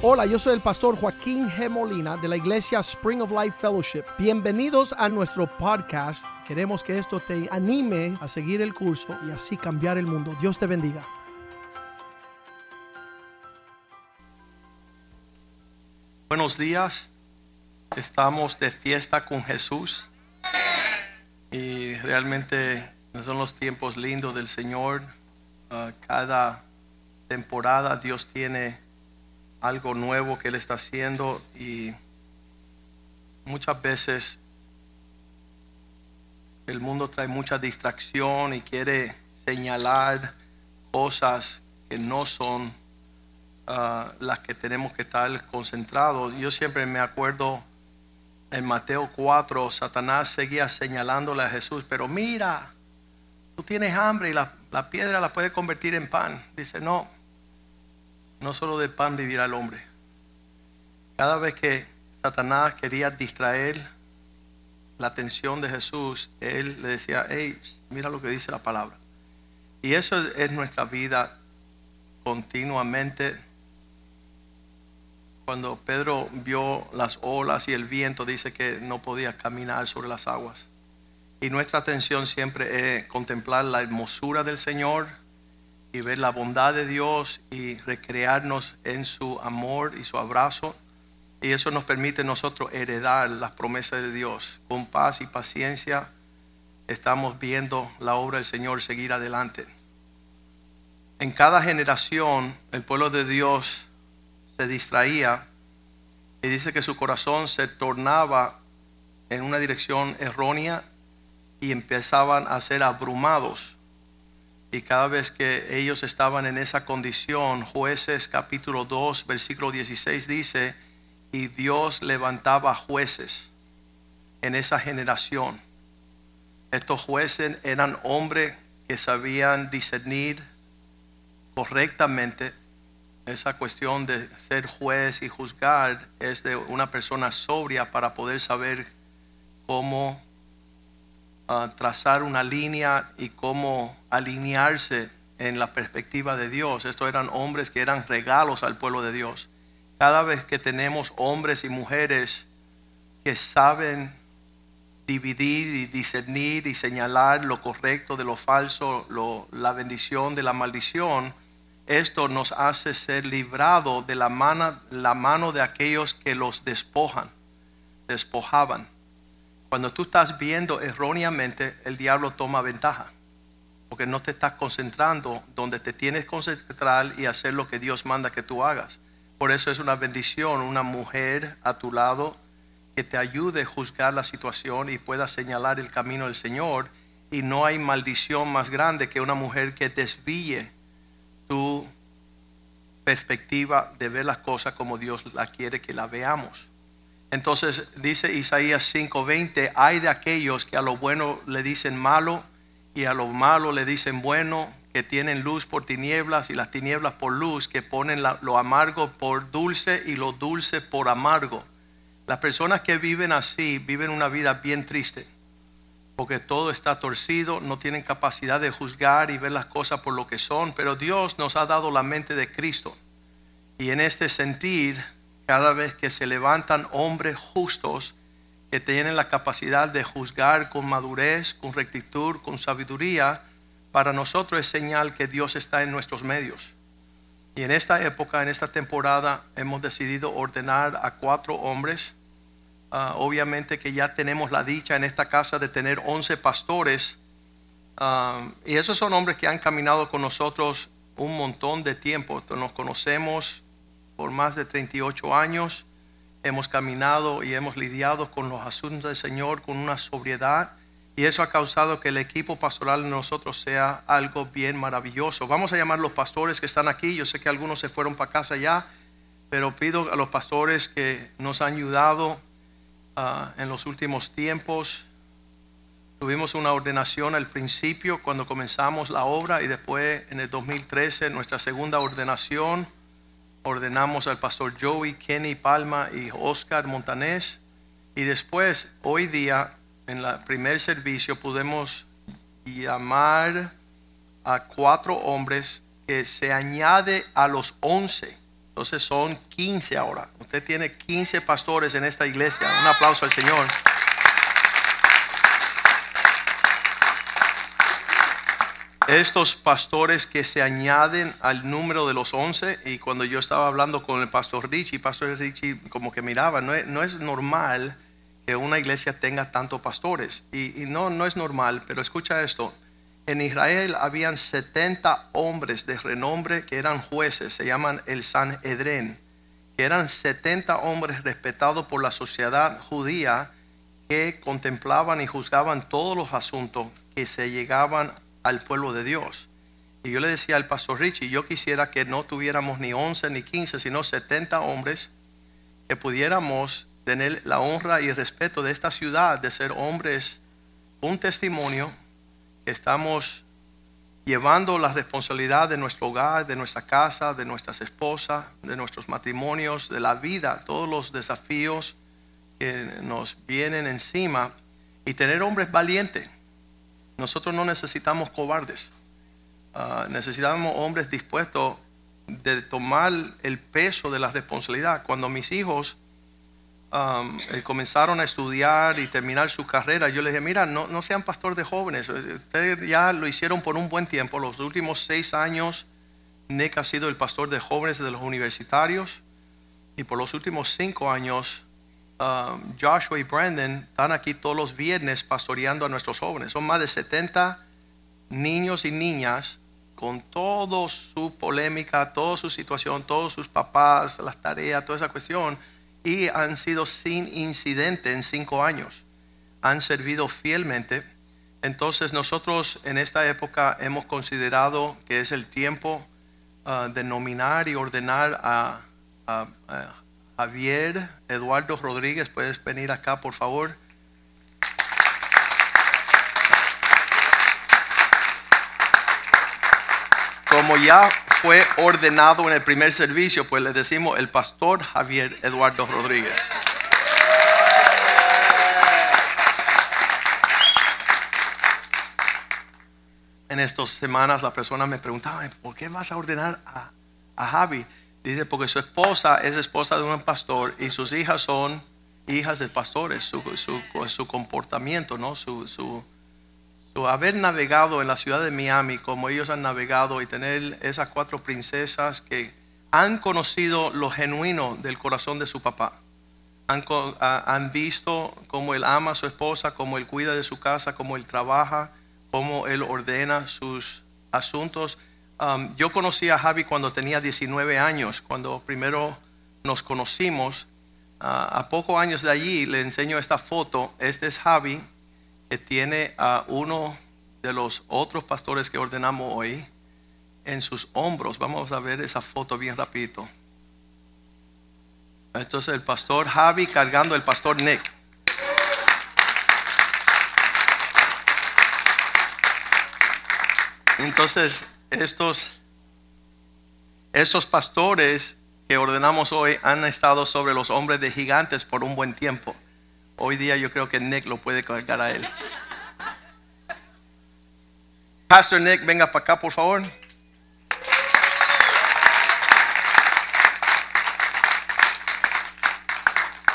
Hola, yo soy el pastor Joaquín G. Molina de la iglesia Spring of Life Fellowship. Bienvenidos a nuestro podcast. Queremos que esto te anime a seguir el curso y así cambiar el mundo. Dios te bendiga. Buenos días. Estamos de fiesta con Jesús y realmente son los tiempos lindos del Señor. Uh, cada temporada Dios tiene algo nuevo que Él está haciendo y muchas veces el mundo trae mucha distracción y quiere señalar cosas que no son uh, las que tenemos que estar concentrados. Yo siempre me acuerdo en Mateo 4, Satanás seguía señalándole a Jesús, pero mira, tú tienes hambre y la, la piedra la puedes convertir en pan. Dice, no, no solo de pan vivirá el hombre. Cada vez que Satanás quería distraer la atención de Jesús, él le decía, hey, mira lo que dice la palabra. Y eso es nuestra vida continuamente. Cuando Pedro vio las olas y el viento, dice que no podía caminar sobre las aguas. Y nuestra atención siempre es contemplar la hermosura del Señor, y ver la bondad de Dios y recrearnos en su amor y su abrazo. Y eso nos permite nosotros heredar las promesas de Dios. Con paz y paciencia estamos viendo la obra del Señor seguir adelante. En cada generación el pueblo de Dios se distraía y dice que su corazón se tornaba en una dirección errónea y empezaban a ser abrumados y cada vez que ellos estaban en esa condición, jueces capítulo 2, versículo 16 dice, y Dios levantaba jueces en esa generación. Estos jueces eran hombres que sabían discernir correctamente. Esa cuestión de ser juez y juzgar es de una persona sobria para poder saber cómo trazar una línea y cómo alinearse en la perspectiva de Dios. Estos eran hombres que eran regalos al pueblo de Dios. Cada vez que tenemos hombres y mujeres que saben dividir y discernir y señalar lo correcto de lo falso, la bendición de la maldición, esto nos hace ser librados de la mano, la mano de aquellos que los despojan, despojaban. Cuando tú estás viendo erróneamente, el diablo toma ventaja. Porque no te estás concentrando donde te tienes que concentrar y hacer lo que Dios manda que tú hagas. Por eso es una bendición una mujer a tu lado que te ayude a juzgar la situación y pueda señalar el camino del Señor. Y no hay maldición más grande que una mujer que desvíe tu perspectiva de ver las cosas como Dios la quiere que la veamos. Entonces dice Isaías 5:20, hay de aquellos que a lo bueno le dicen malo y a lo malo le dicen bueno, que tienen luz por tinieblas y las tinieblas por luz, que ponen lo amargo por dulce y lo dulce por amargo. Las personas que viven así viven una vida bien triste, porque todo está torcido, no tienen capacidad de juzgar y ver las cosas por lo que son, pero Dios nos ha dado la mente de Cristo. Y en este sentir cada vez que se levantan hombres justos que tienen la capacidad de juzgar con madurez, con rectitud, con sabiduría, para nosotros es señal que Dios está en nuestros medios. Y en esta época, en esta temporada, hemos decidido ordenar a cuatro hombres. Ah, obviamente que ya tenemos la dicha en esta casa de tener once pastores. Ah, y esos son hombres que han caminado con nosotros un montón de tiempo. Nos conocemos por más de 38 años. Hemos caminado y hemos lidiado con los asuntos del Señor con una sobriedad y eso ha causado que el equipo pastoral de nosotros sea algo bien maravilloso. Vamos a llamar a los pastores que están aquí. Yo sé que algunos se fueron para casa ya, pero pido a los pastores que nos han ayudado ah, en los últimos tiempos. Tuvimos una ordenación al principio cuando comenzamos la obra y después en el 2013 nuestra segunda ordenación ordenamos al pastor Joey, Kenny Palma y Oscar Montanés. Y después, hoy día, en el primer servicio, pudimos llamar a cuatro hombres que se añade a los once. Entonces son 15 ahora. Usted tiene 15 pastores en esta iglesia. Un aplauso al Señor. Estos pastores que se añaden al número de los 11 y cuando yo estaba hablando con el pastor Richie, pastor Richie como que miraba, no es, no es normal que una iglesia tenga tantos pastores. Y, y no, no es normal, pero escucha esto. En Israel habían 70 hombres de renombre que eran jueces, se llaman el Sanhedrin, que eran 70 hombres respetados por la sociedad judía que contemplaban y juzgaban todos los asuntos que se llegaban al pueblo de Dios. Y yo le decía al pastor Richie, yo quisiera que no tuviéramos ni 11 ni 15, sino 70 hombres que pudiéramos tener la honra y el respeto de esta ciudad, de ser hombres, un testimonio que estamos llevando la responsabilidad de nuestro hogar, de nuestra casa, de nuestras esposas, de nuestros matrimonios, de la vida, todos los desafíos que nos vienen encima y tener hombres valientes. Nosotros no necesitamos cobardes, Ah, necesitamos hombres dispuestos de tomar el peso de la responsabilidad. Cuando mis hijos um, eh, comenzaron a estudiar y terminar su carrera, yo les dije, mira, no, no sean pastor de jóvenes, ustedes ya lo hicieron por un buen tiempo, los últimos seis años Nick ha sido el pastor de jóvenes de los universitarios. Y por los últimos cinco años um, Joshua y Brandon están aquí todos los viernes pastoreando a nuestros jóvenes. Son más de 70 niños y niñas con toda su polémica, toda su situación, todos sus papás, las tareas, toda esa cuestión, y han sido sin incidente en cinco años. Han servido fielmente. Entonces nosotros en esta época hemos considerado que es el tiempo uh, de nominar y ordenar a, a, a Javier Eduardo Rodríguez. Puedes venir acá, por favor. Como ya fue ordenado en el primer servicio, pues le decimos el pastor Javier Eduardo Rodríguez. En estas semanas las personas me preguntaban, ¿por qué vas a ordenar a, a Javi? Dice, porque su esposa es esposa de un pastor y sus hijas son hijas de pastores, su, su, su comportamiento, ¿no? su, su, haber navegado en la ciudad de Miami como ellos han navegado y tener esas cuatro princesas que han conocido lo genuino del corazón de su papá. Han, han visto cómo él ama a su esposa, cómo él cuida de su casa, cómo él trabaja, cómo él ordena sus asuntos. Um, yo conocí a Javi cuando tenía 19 años, cuando primero nos conocimos. Ah, a pocos años de allí le enseño esta foto. Este es Javi, que tiene a uno de los otros pastores que ordenamos hoy en sus hombros. Vamos a ver esa foto bien rapidito. Esto es el pastor Javi cargando el pastor Nick. Entonces, estos, estos pastores que ordenamos hoy han estado sobre los hombres de gigantes por un buen tiempo. Hoy día yo creo que Nick lo puede cargar a él. Pastor Nick, venga para acá, por favor.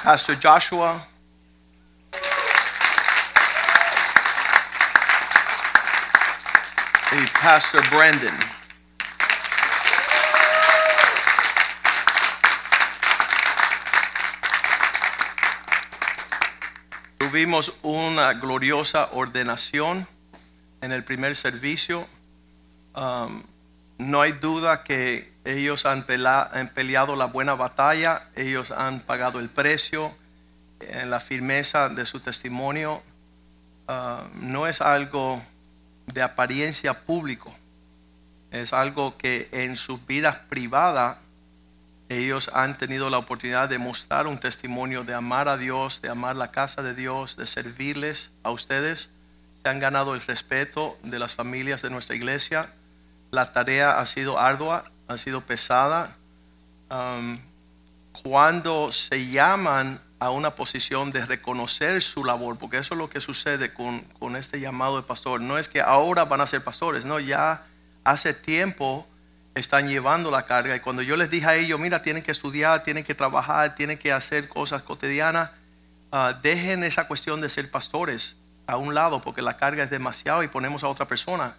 Pastor Joshua. Y Pastor Brandon. Tuvimos una gloriosa ordenación en el primer servicio. Um, no hay duda que ellos han, peleado la buena batalla, ellos han pagado el precio en la firmeza de su testimonio. Uh, no es algo de apariencia público, es algo que en sus vidas privadas ellos han tenido la oportunidad de mostrar un testimonio de amar a Dios, de amar la casa de Dios, de servirles a ustedes. Se han ganado el respeto de las familias de nuestra iglesia. La tarea ha sido ardua, ha sido pesada. Cuando se llaman a una posición de reconocer su labor, porque eso es lo que sucede con, con este llamado de pastor. No es que ahora van a ser pastores, no, ya hace tiempo están llevando la carga. Y cuando yo les dije a ellos, mira, tienen que estudiar, tienen que trabajar, tienen que hacer cosas cotidianas, ah, dejen esa cuestión de ser pastores a un lado, porque la carga es demasiado y ponemos a otra persona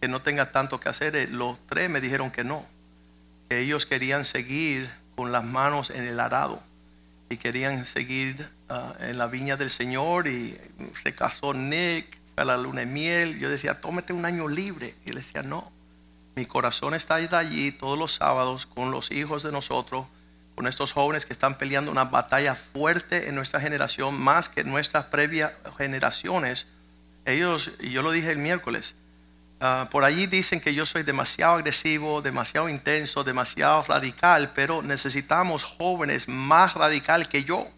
que no tenga tanto que hacer. Eh, Los tres me dijeron que no, que ellos querían seguir con las manos en el arado y querían seguir ah, en la viña del Señor y se casó Nick, a la luna de miel. Yo decía, tómate un año libre. Y él decía, no, mi corazón está allí todos los sábados con los hijos de nosotros, con estos jóvenes que están peleando una batalla fuerte en nuestra generación, más que nuestras previas generaciones. Ellos, y yo lo dije el miércoles, ah, por allí dicen que yo soy demasiado agresivo, demasiado intenso, demasiado radical, pero necesitamos jóvenes más radical que yo,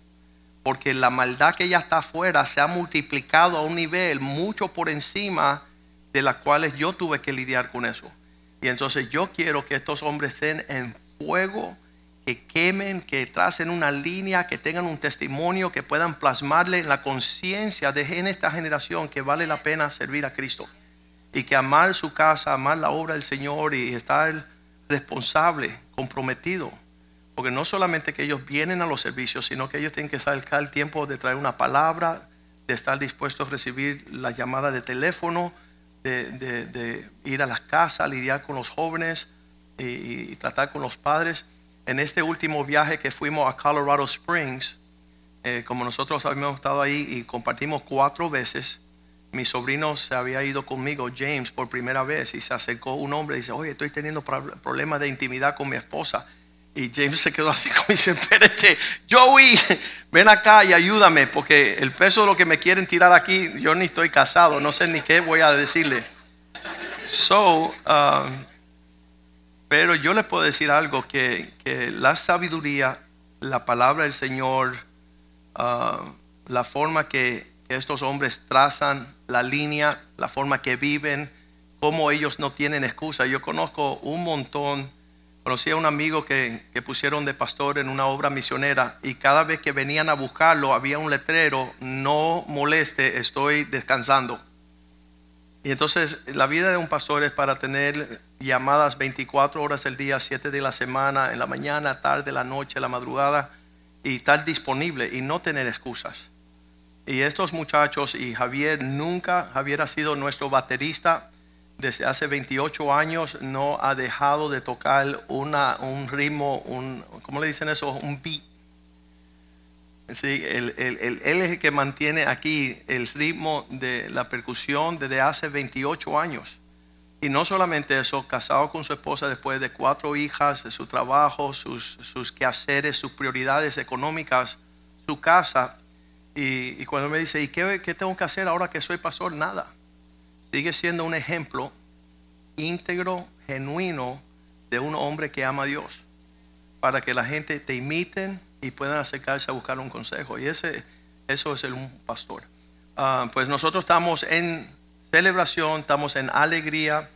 porque la maldad que ya está afuera se ha multiplicado a un nivel mucho por encima de las cuales yo tuve que lidiar con eso. Y entonces yo quiero que estos hombres estén en fuego, que quemen, que tracen una línea, que tengan un testimonio, que puedan plasmarle en la conciencia de en esta generación que vale la pena servir a Cristo. Y que amar su casa, amar la obra del Señor y estar responsable, comprometido. Porque no solamente que ellos vienen a los servicios, sino que ellos tienen que sacar el tiempo de traer una palabra, de estar dispuestos a recibir la llamada de teléfono, de, ir a las casas, lidiar con los jóvenes y, y tratar con los padres. En este último viaje que fuimos a Colorado Springs, eh, como nosotros habíamos estado ahí y compartimos cuatro veces, mi sobrino se había ido conmigo, James, por primera vez, y se acercó un hombre y dice, oye, estoy teniendo pro- problemas de intimidad con mi esposa. Y James se quedó así como dice, espérate, Joey, ven acá y ayúdame, porque el peso de lo que me quieren tirar aquí, yo ni estoy casado, no sé ni qué voy a decirle. So, um, pero yo les puedo decir algo, que, que la sabiduría, la palabra del Señor, ah, la forma que estos hombres trazan la línea, la forma que viven, cómo ellos no tienen excusa. Yo conozco un montón, conocí a un amigo que, que pusieron de pastor en una obra misionera y cada vez que venían a buscarlo había un letrero, no moleste, estoy descansando. Y entonces la vida de un pastor es para tener llamadas 24 horas al día, 7 de la semana, en la mañana, tarde, la noche, la madrugada, y estar disponible y no tener excusas. Y estos muchachos y Javier nunca, Javier ha sido nuestro baterista desde hace 28 años, no ha dejado de tocar una, un ritmo, un, ¿cómo le dicen eso? Un beat. Sí, el- el- él es el que mantiene aquí el ritmo de la percusión desde hace 28 años. Y no solamente eso, casado con su esposa después de cuatro hijas, su trabajo, sus, sus quehaceres, sus prioridades económicas, su casa. Y, cuando me dice, ¿y qué, qué tengo que hacer ahora que soy pastor? Nada. Sigue siendo un ejemplo íntegro, genuino de un hombre que ama a Dios. Para que la gente te imiten y puedan acercarse a buscar un consejo. Y ese, eso es el un pastor. Ah, pues nosotros estamos en celebración, estamos en alegría.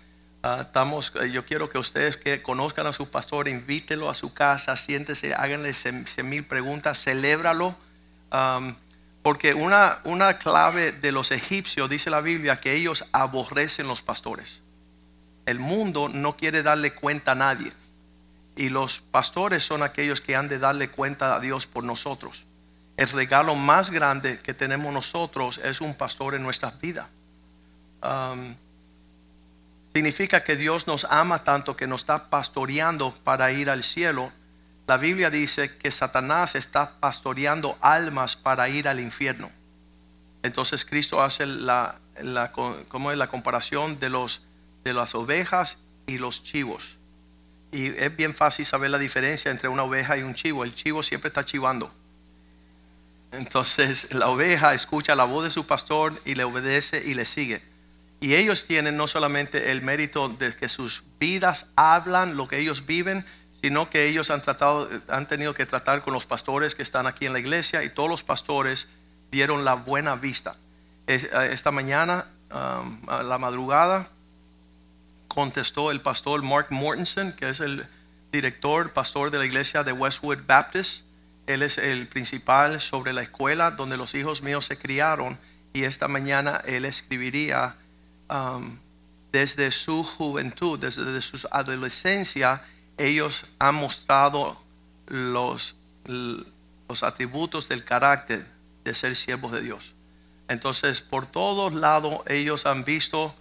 ah, estamos, eh, yo quiero que ustedes que conozcan a su pastor, invítelo a su casa, siéntese, háganle cien mil preguntas, celébralo. Porque una, una clave de los egipcios, dice la Biblia, que ellos aborrecen los pastores. El mundo no quiere darle cuenta a nadie. Y los pastores son aquellos que han de darle cuenta a Dios por nosotros. El regalo más grande que tenemos nosotros es un pastor en nuestras vidas. Um, significa que Dios nos ama tanto que nos está pastoreando para ir al cielo. La Biblia dice que Satanás está pastoreando almas para ir al infierno. Entonces Cristo hace la, la, ¿cómo es la comparación de, los, de las ovejas y los chivos. Y es bien fácil saber la diferencia entre una oveja y un chivo. El chivo siempre está chivando. Entonces la oveja escucha la voz de su pastor y le obedece y le sigue. Y ellos tienen no solamente el mérito de que sus vidas hablan lo que ellos viven, sino que ellos han tratado, han tenido que tratar con los pastores que están aquí en la iglesia y todos los pastores dieron la buena vista. Esta mañana, um, a la madrugada, contestó el pastor Mark Mortensen, que es el director, pastor de la iglesia de Westwood Baptist. Él es el principal sobre la escuela donde los hijos míos se criaron y esta mañana él escribiría um, desde su juventud, desde su adolescencia, ellos han mostrado los, los atributos del carácter de ser siervos de Dios. Entonces, por todos lados ellos han visto,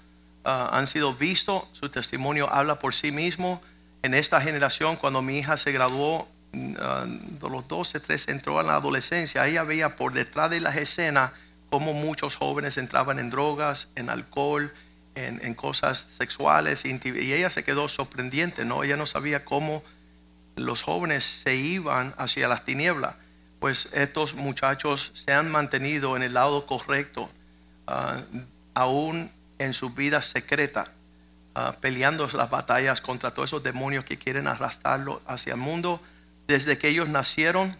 ah, han sido vistos, su testimonio habla por sí mismo. En esta generación, cuando mi hija se graduó, ah, de los 12, 13, entró en la adolescencia, ella veía por detrás de las escenas cómo muchos jóvenes entraban en drogas, en alcohol, en, cosas sexuales, y ella se quedó sorprendiente, ¿no? Ella no sabía cómo los jóvenes se iban hacia las tinieblas pues estos muchachos se han mantenido en el lado correcto, ah, aún en su vida secreta, ah, peleando las batallas contra todos esos demonios que quieren arrastrarlo hacia el mundo. Desde que ellos nacieron,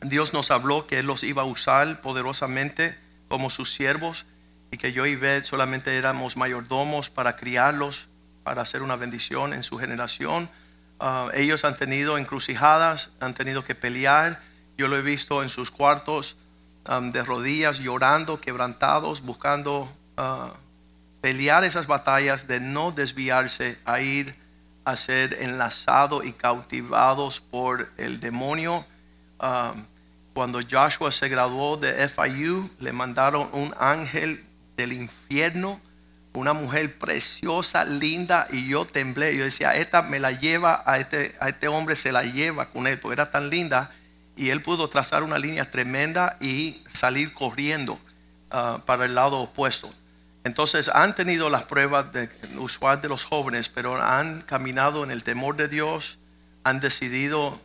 Dios nos habló que Él los iba a usar poderosamente como sus siervos y que yo y Beth solamente éramos mayordomos para criarlos, para hacer una bendición en su generación. Ah, ellos han tenido encrucijadas, han tenido que pelear. Yo lo he visto en sus cuartos de rodillas, llorando, quebrantados, buscando ah, pelear esas batallas de no desviarse a ir a ser enlazados y cautivados por el demonio. cuando Joshua se graduó de FIU, le mandaron un ángel del infierno una mujer preciosa, linda, y yo temblé. Yo decía, esta me la lleva a este, a este hombre, se la lleva con él, porque era tan linda. Y él pudo trazar una línea tremenda y salir corriendo ah, para el lado opuesto. Entonces han tenido las pruebas de, usual de los jóvenes, pero han caminado en el temor de Dios, han decidido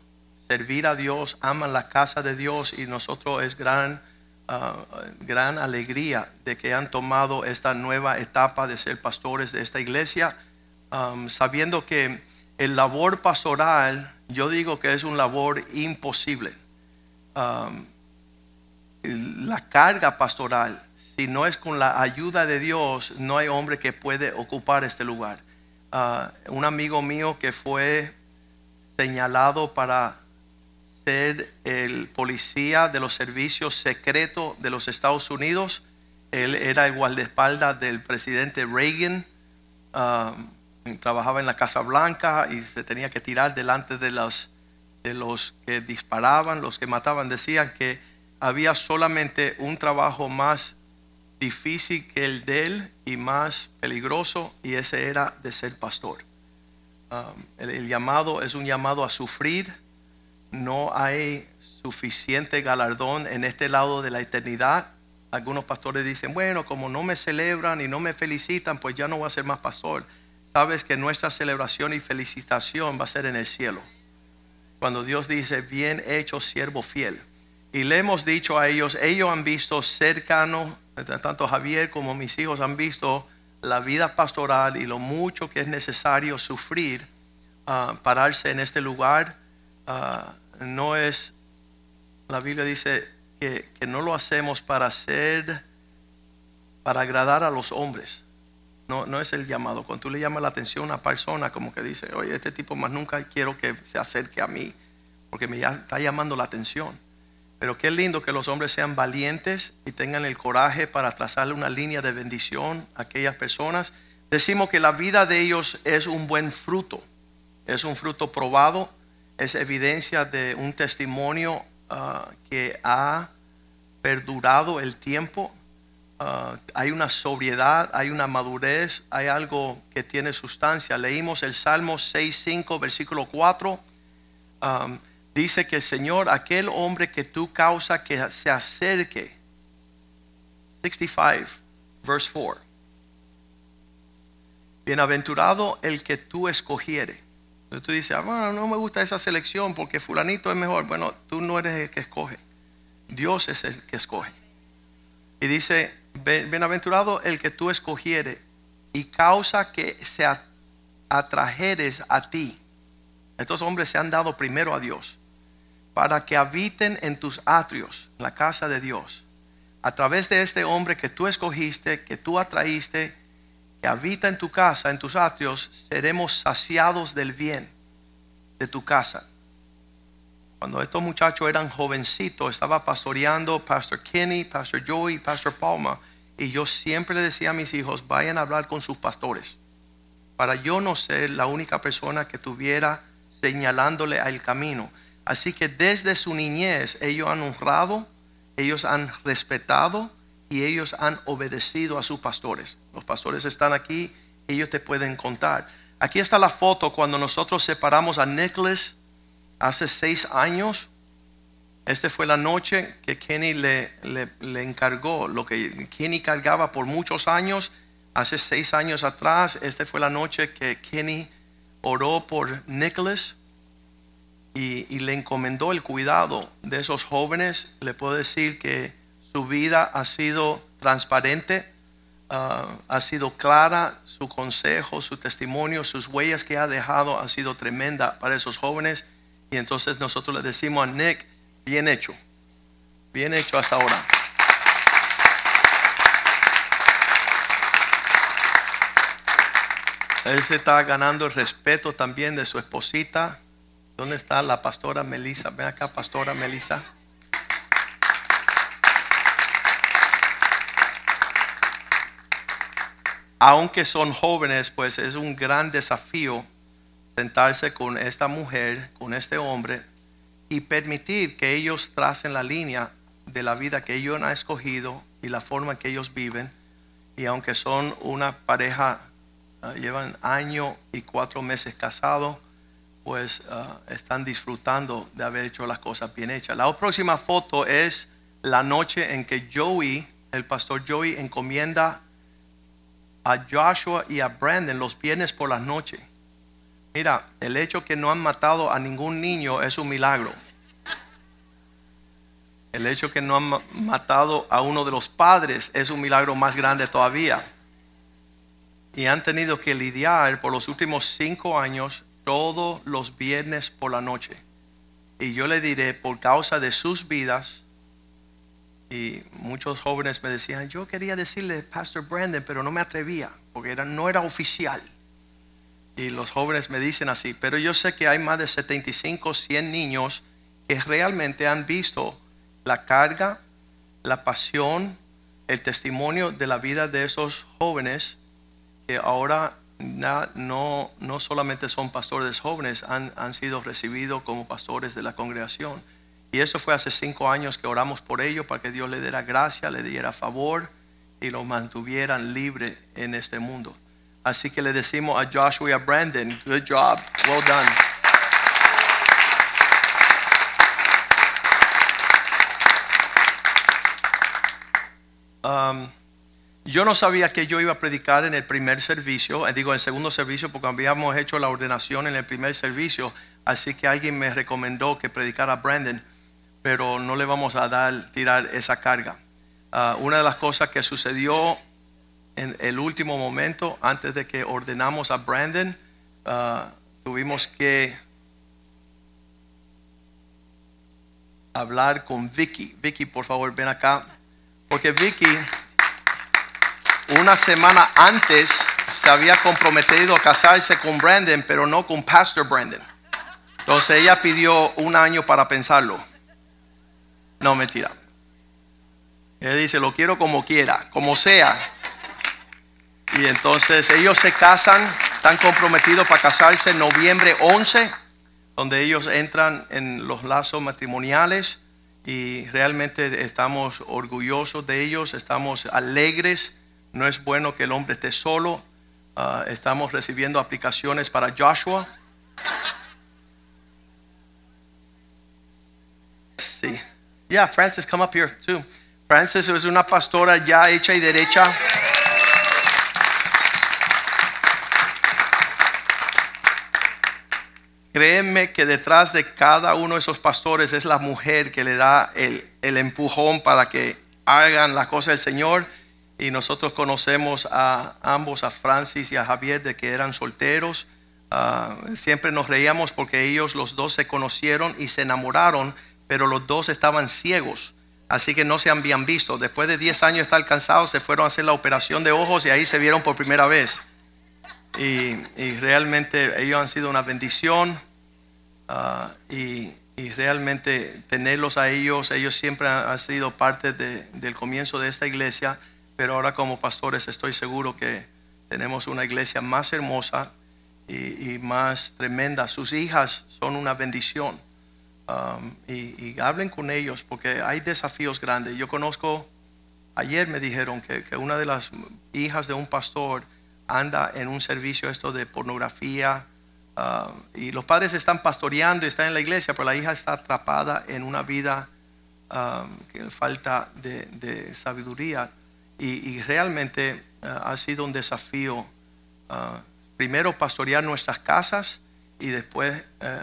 servir a Dios, aman la casa de Dios y nosotros es gran Ah, gran alegría de que han tomado esta nueva etapa de ser pastores de esta iglesia, sabiendo que el labor pastoral, yo digo que es un labor imposible. la carga pastoral, si no es con la ayuda de Dios, no hay hombre que puede ocupar este lugar. Ah, un amigo mío que fue señalado para ser el policía de los servicios secretos de los Estados Unidos. Él era el guardaespaldas del presidente Reagan. Um, trabajaba en la Casa Blanca y se tenía que tirar delante de los, de los que disparaban, los que mataban. Decían que había solamente un trabajo más difícil que el de él y más peligroso y ese era de ser pastor. Um, el llamado es un llamado a sufrir no hay suficiente galardón en este lado de la eternidad. Algunos pastores dicen, bueno, como no me celebran y no me felicitan, pues ya no voy a ser más pastor. Sabes que nuestra celebración y felicitación va a ser en el cielo. Cuando Dios dice, bien hecho, siervo fiel. Y le hemos dicho a ellos, ellos han visto cercano, tanto Javier como mis hijos han visto la vida pastoral y lo mucho que es necesario sufrir, uh, pararse en este lugar. Uh, no es, la Biblia dice que, no lo hacemos para hacer, para agradar a los hombres. No, no es el llamado. Cuando tú le llamas la atención a una persona, como que dice, oye, este tipo más nunca quiero que se acerque a mí, porque me está llamando la atención. Pero qué lindo que los hombres sean valientes y tengan el coraje para trazarle una línea de bendición a aquellas personas. Decimos que la vida de ellos es un buen fruto, es un fruto probado es evidencia de un testimonio ah, que ha perdurado el tiempo. Ah, hay una sobriedad, hay una madurez, hay algo que tiene sustancia. Leímos el Salmo 6.5, versículo 4. dice que Señor, aquel hombre que tú causa que se acerque. 65, verse 4. Bienaventurado el que tú escogiere tú dices, ah, no me gusta esa selección porque fulanito es mejor. Bueno, tú no eres el que escoge. Dios es el que escoge. Y dice, bienaventurado el que tú escogieres y causa que se atrajeres a ti. Estos hombres se han dado primero a Dios para que habiten en tus atrios, en la casa de Dios. A través de este hombre que tú escogiste, que tú atraíste, que habita en tu casa, en tus atrios, seremos saciados del bien de tu casa. Cuando estos muchachos eran jovencitos, estaba pastoreando Pastor Kenny, Pastor Joey, Pastor Palma, Y yo siempre le decía a mis hijos, vayan a hablar con sus pastores. Para yo no ser la única persona que tuviera señalándole al camino. Así que desde su niñez ellos han honrado, ellos han respetado y ellos han obedecido a sus pastores. Los pastores están aquí, ellos te pueden contar. Aquí está la foto cuando nosotros separamos a Nicholas hace seis años. Esta fue la noche que Kenny le, le, encargó, lo que Kenny cargaba por muchos años. Hace seis años atrás, esta fue la noche que Kenny oró por Nicholas y, y, le encomendó el cuidado de esos jóvenes. Le puedo decir que su vida ha sido transparente, ha sido clara, su consejo, su testimonio, sus huellas que ha dejado ha sido tremenda para esos jóvenes. Y entonces nosotros le decimos a Nick, bien hecho, bien hecho hasta ahora. Él se está ganando el respeto también de su esposita. ¿Dónde está la pastora Melissa? Ven acá, pastora Melissa. Aunque son jóvenes, pues es un gran desafío sentarse con esta mujer, con este hombre, y permitir que ellos tracen la línea de la vida que ellos han escogido y la forma que ellos viven. Y aunque son una pareja Ah, llevan año y cuatro meses casados, pues ah, están disfrutando de haber hecho las cosas bien hechas. La próxima foto es la noche en que Joey, el pastor Joey, encomienda a Joshua y a Brandon los viernes por la noche. Mira, el hecho que no han matado a ningún niño es un milagro. El hecho que no han matado a uno de los padres es un milagro más grande todavía y han tenido que lidiar por los últimos cinco años todos los viernes por la noche. Y yo le diré, por causa de sus vidas, y muchos jóvenes me decían, yo quería decirle Pastor Brandon, pero no me atrevía, porque era, no era oficial. Y los jóvenes me dicen así, pero yo sé que hay más de 75, 100 niños que realmente han visto la carga, la pasión, el testimonio de la vida de esos jóvenes que ahora no, no solamente son pastores jóvenes, han, han sido recibidos como pastores de la congregación. Y eso fue hace cinco años que oramos por ellos para que Dios le diera gracia, le diera favor y los mantuvieran libre en este mundo. Así que le decimos a Joshua y a Brandon, good job, well done. Um, yo no sabía que yo iba a predicar en el primer servicio, eh, digo en el segundo servicio, porque habíamos hecho la ordenación en el primer servicio, así que alguien me recomendó que predicara a Brandon, pero no le vamos a dar, tirar esa carga. Ah, una de las cosas que sucedió en el último momento, antes de que ordenamos a Brandon, ah, tuvimos que hablar con Vicky. Vicky, por favor, ven acá, porque Vicky una semana antes se había comprometido a casarse con Brandon, pero no con Pastor Brandon. Entonces ella pidió un año para pensarlo. No, mentira. Ella dice, lo quiero como quiera, como sea. Y entonces ellos se casan, están comprometidos para casarse en noviembre 11, donde ellos entran en los lazos matrimoniales y realmente estamos orgullosos de ellos, estamos alegres no es bueno que el hombre esté solo. Ah, estamos recibiendo aplicaciones para Joshua. Sí. Yeah, Francis, come up here too. Francis es una pastora ya hecha y derecha. Créeme que detrás de cada uno de esos pastores es la mujer que le da el, el empujón para que hagan la cosa del Señor y nosotros conocemos a ambos, a Francis y a Javier, de que eran solteros. Ah, siempre nos reíamos porque ellos los dos se conocieron y se enamoraron, pero los dos estaban ciegos, así que no se habían visto. Después de 10 años de estar cansados, se fueron a hacer la operación de ojos y ahí se vieron por primera vez. Y, realmente ellos han sido una bendición ah, y, realmente tenerlos a ellos, ellos siempre han, sido parte del comienzo de esta iglesia pero ahora como pastores estoy seguro que tenemos una iglesia más hermosa y, y más tremenda. Sus hijas son una bendición. Um, y, hablen con ellos porque hay desafíos grandes. Yo conozco, ayer me dijeron que, que una de las hijas de un pastor anda en un servicio esto de pornografía uh, y los padres están pastoreando y están en la iglesia, pero la hija está atrapada en una vida um, que falta de, sabiduría y, y realmente uh, ha sido un desafío uh, primero pastorear nuestras casas y después eh,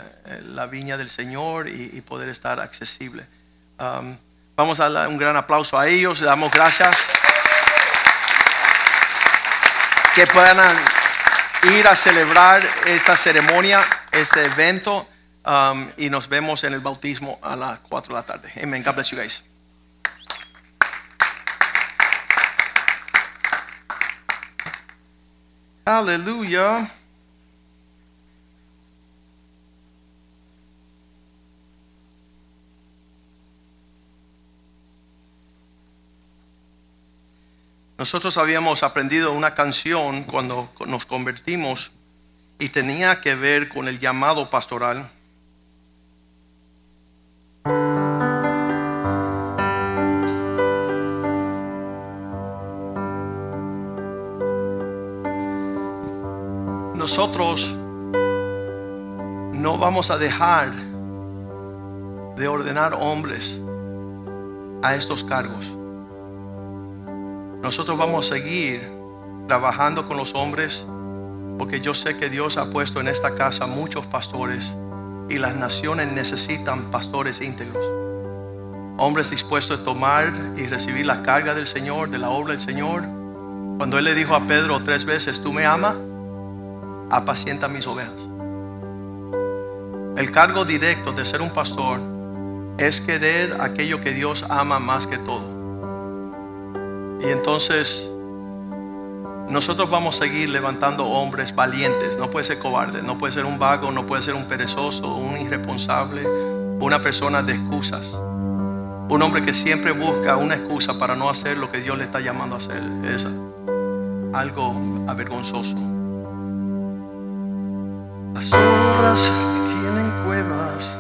la viña del Señor y, y poder estar accesible. Um, vamos a dar un gran aplauso a ellos, le damos gracias. Que puedan ir a celebrar esta ceremonia, este evento, um, y nos vemos en el bautismo a las 4 de la tarde. Amen. God bless you guys. Hallelujah. Nosotros habíamos aprendido una canción cuando nos convertimos y tenía que ver con el llamado pastoral. Nosotros no vamos a dejar de ordenar hombres a estos cargos. Nosotros vamos a seguir trabajando con los hombres porque yo sé que Dios ha puesto en esta casa muchos pastores y las naciones necesitan pastores íntegros. Hombres dispuestos a tomar y recibir la carga del Señor, de la obra del Señor. Cuando Él le dijo a Pedro tres veces, tú me amas, apacienta mis ovejas. El cargo directo de ser un pastor es querer aquello que Dios ama más que todo. Y entonces nosotros vamos a seguir levantando hombres valientes. No puede ser cobarde, no puede ser un vago, no puede ser un perezoso, un irresponsable, una persona de excusas. Un hombre que siempre busca una excusa para no hacer lo que Dios le está llamando a hacer. Es algo avergonzoso. Las zorras tienen cuevas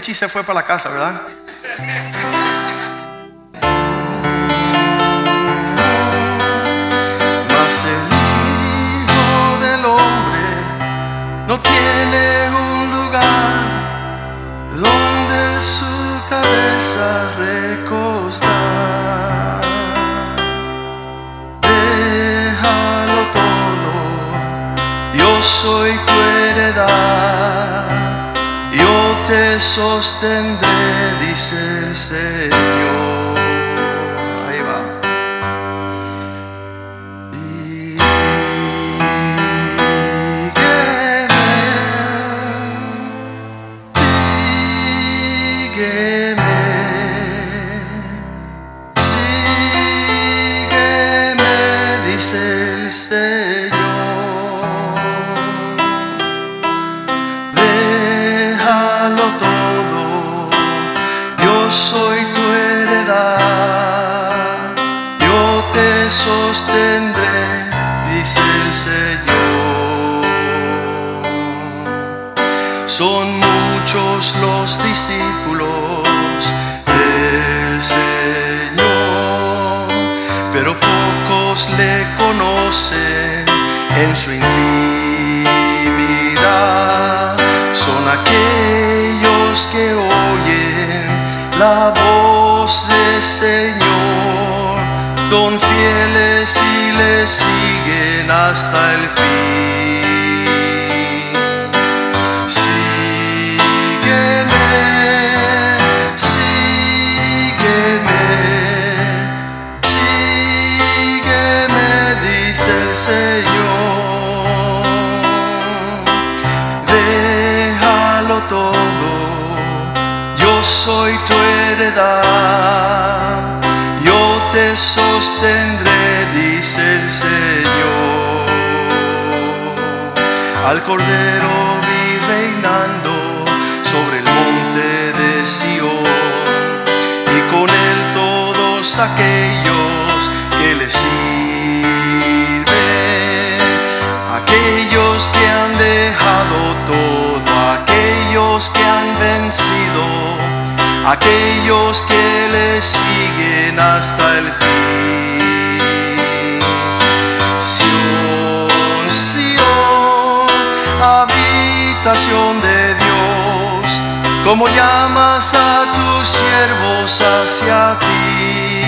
Richie se fue para la casa, ¿verdad? Aquellos que le sirven, aquellos que han dejado todo, aquellos que han vencido, aquellos que le siguen hasta el fin. Sión, Sión, habitación de Dios, como llamas a tus siervos hacia ti.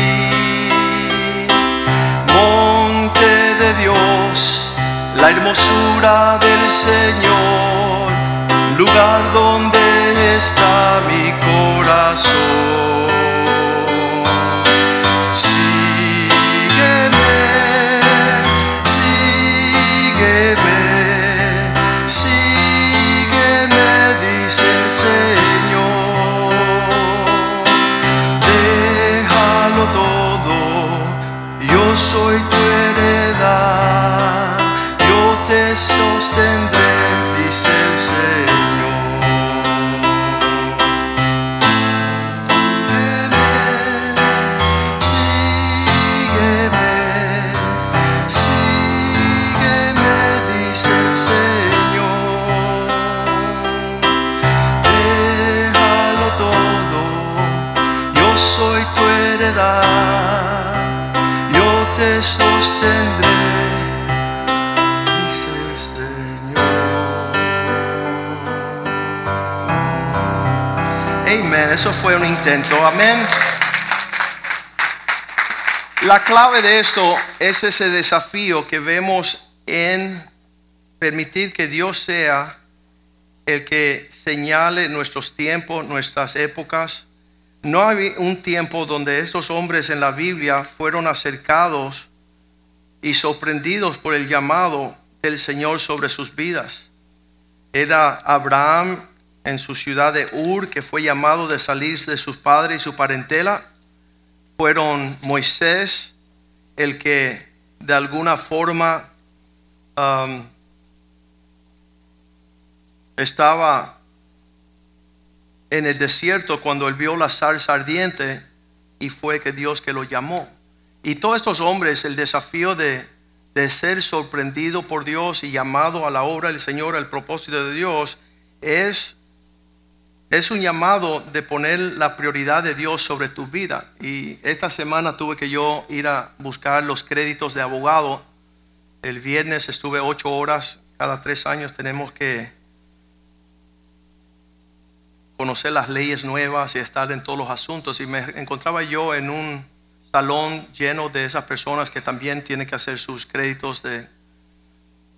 Dios, la hermosura del Señor, lugar donde está mi corazón. Fue un intento, amén. La clave de esto es ese desafío que vemos en permitir que Dios sea el que señale nuestros tiempos, nuestras épocas. No hay un tiempo donde estos hombres en la Biblia fueron acercados y sorprendidos por el llamado del Señor sobre sus vidas. Era Abraham en su ciudad de Ur, que fue llamado de salir de sus padres y su parentela. Fueron Moisés, el que de alguna forma um, estaba en el desierto cuando él vio la zarza ardiente y fue que Dios que lo llamó. Y todos estos hombres, el desafío de, de ser sorprendido por Dios y llamado a la obra del Señor, al propósito de Dios, es, es un llamado de poner la prioridad de Dios sobre tu vida. Y esta semana tuve que yo ir a buscar los créditos de abogado. El viernes estuve ocho horas, cada tres años tenemos que conocer las leyes nuevas y estar en todos los asuntos. Y me encontraba yo en un salón lleno de esas personas que también tienen que hacer sus créditos de,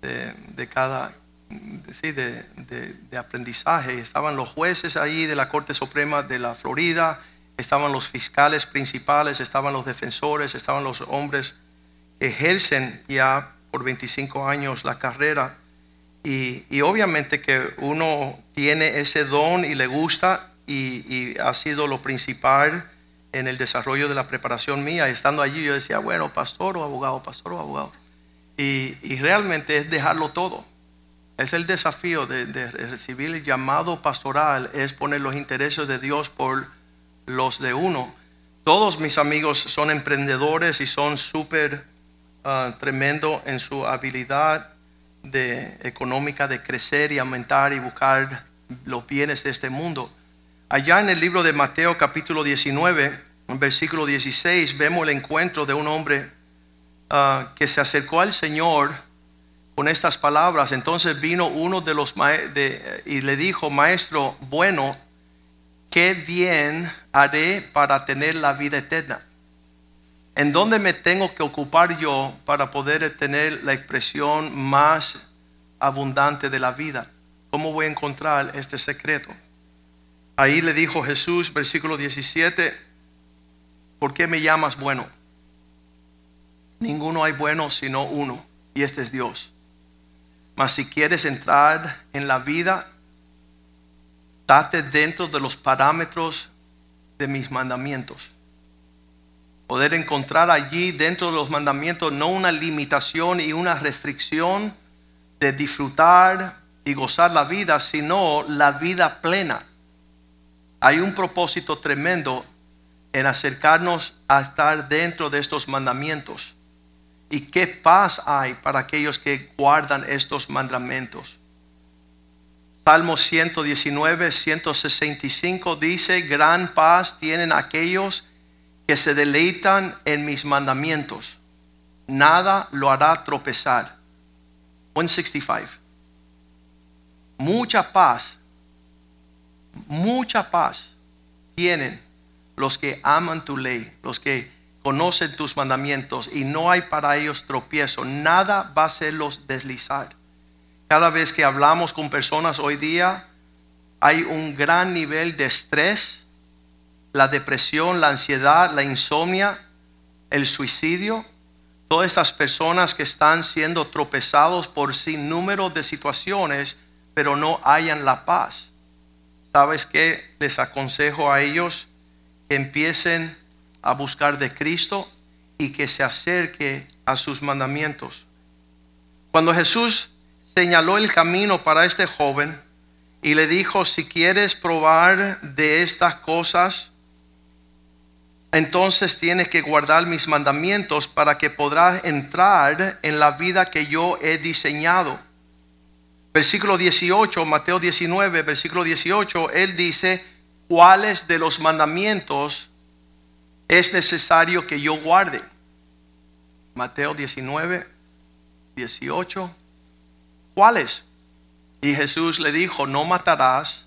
de, de cada, de, aprendizaje. Estaban los jueces ahí de la Corte Suprema de la Florida, estaban los fiscales principales, estaban los defensores, estaban los hombres que ejercen ya por 25 años la carrera. Y, y obviamente que uno tiene ese don y le gusta y, y ha sido lo principal en el desarrollo de la preparación mía. Estando allí yo decía, bueno, pastor o abogado, pastor o abogado. Y, y realmente es dejarlo todo. Es el desafío de, de recibir el llamado pastoral, es poner los intereses de Dios por los de uno. Todos mis amigos son emprendedores y son súper ah, tremendo en su habilidad de, económica de crecer y aumentar y buscar los bienes de este mundo. Allá en el libro de Mateo capítulo 19, en versículo 16, vemos el encuentro de un hombre ah, que se acercó al Señor con estas palabras. Entonces vino uno de los de- y le dijo, maestro bueno, ¿qué bien haré para tener la vida eterna? ¿En dónde me tengo que ocupar yo para poder tener la expresión más abundante de la vida? ¿Cómo voy a encontrar este secreto? Ahí le dijo Jesús, versículo 17, ¿por qué me llamas bueno? Ninguno hay bueno sino uno, y este es Dios. Mas si quieres entrar en la vida, date dentro de los parámetros de mis mandamientos. Poder encontrar allí dentro de los mandamientos no una limitación y una restricción de disfrutar y gozar la vida, sino la vida plena. Hay un propósito tremendo en acercarnos a estar dentro de estos mandamientos. ¿Y qué paz hay para aquellos que guardan estos mandamientos? Salmo 119, 165 dice, gran paz tienen aquellos que se deleitan en mis mandamientos. Nada lo hará tropezar. 165. Mucha paz, mucha paz tienen los que aman tu ley, los que conocen tus mandamientos y no hay para ellos tropiezo. Nada va a hacerlos deslizar. Cada vez que hablamos con personas hoy día, hay un gran nivel de estrés, la depresión, la ansiedad, la insomnia, el suicidio. Todas esas personas que están siendo tropezados por sin número de situaciones, pero no hayan la paz. ¿Sabes qué? Les aconsejo a ellos que empiecen a buscar de Cristo y que se acerque a sus mandamientos. Cuando Jesús señaló el camino para este joven y le dijo, si quieres probar de estas cosas, entonces tienes que guardar mis mandamientos para que podrás entrar en la vida que yo he diseñado. Versículo 18, Mateo 19, versículo 18, él dice, ¿cuáles de los mandamientos es necesario que yo guarde? Mateo 19, 18. ¿Cuáles? Y Jesús le dijo, no matarás,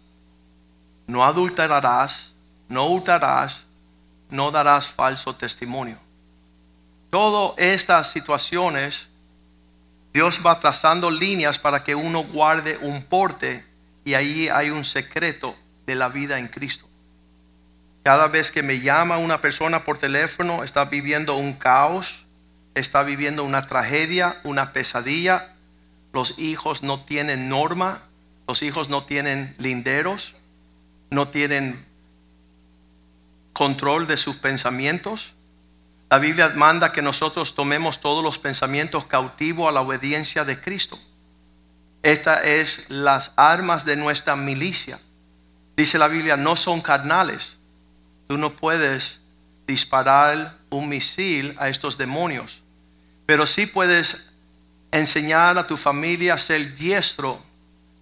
no adulterarás, no hurtarás, no darás falso testimonio. Todas estas situaciones, Dios va trazando líneas para que uno guarde un porte y ahí hay un secreto de la vida en Cristo. Cada vez que me llama una persona por teléfono, está viviendo un caos, está viviendo una tragedia, una pesadilla, los hijos no tienen norma, los hijos no tienen linderos, no tienen control de sus pensamientos. La Biblia manda que nosotros tomemos todos los pensamientos cautivos a la obediencia de Cristo. Estas es las armas de nuestra milicia. Dice la Biblia, no son carnales. Tú no puedes disparar un misil a estos demonios, pero sí puedes enseñar a tu familia a ser diestro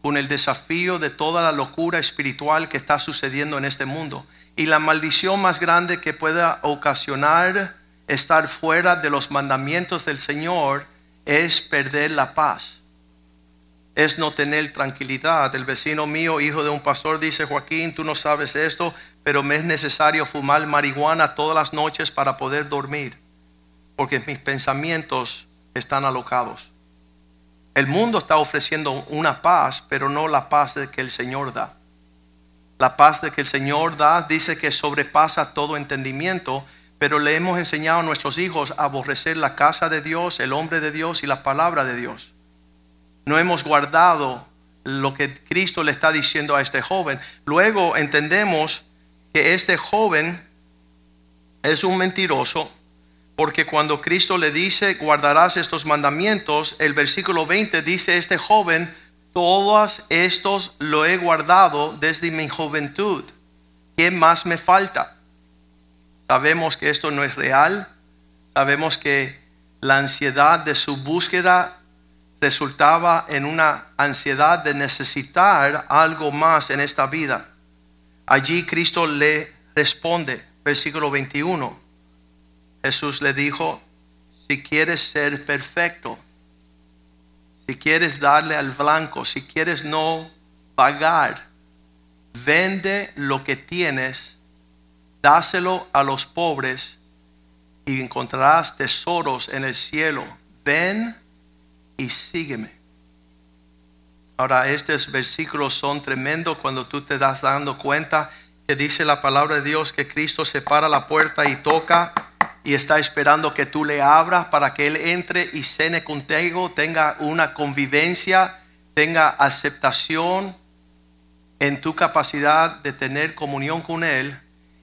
con el desafío de toda la locura espiritual que está sucediendo en este mundo. Y la maldición más grande que pueda ocasionar estar fuera de los mandamientos del Señor es perder la paz. Es no tener tranquilidad. El vecino mío, hijo de un pastor, dice, Joaquín, tú no sabes esto, pero me es necesario fumar marihuana todas las noches para poder dormir, porque mis pensamientos están alocados. El mundo está ofreciendo una paz, pero no la paz de que el Señor da. La paz de que el Señor da dice que sobrepasa todo entendimiento, pero le hemos enseñado a nuestros hijos a aborrecer la casa de Dios, el hombre de Dios y la palabra de Dios. No hemos guardado lo que Cristo le está diciendo a este joven. Luego entendemos que este joven es un mentiroso porque cuando Cristo le dice, guardarás estos mandamientos, el versículo 20 dice, este joven, todos estos lo he guardado desde mi juventud. ¿Qué más me falta? Sabemos que esto no es real. Sabemos que la ansiedad de su búsqueda resultaba en una ansiedad de necesitar algo más en esta vida. Allí Cristo le responde, versículo 21 Jesús le dijo, si quieres ser perfecto, si quieres darle al blanco, si quieres no pagar, vende lo que tienes, dáselo a los pobres y encontrarás tesoros en el cielo. Ven y sígueme. Ahora, estos versículos son tremendos cuando tú te das dando cuenta que dice la palabra de Dios que Cristo se para la puerta y toca y está esperando que tú le abras para que Él entre y cene contigo, tenga una convivencia, tenga aceptación en tu capacidad de tener comunión con Él.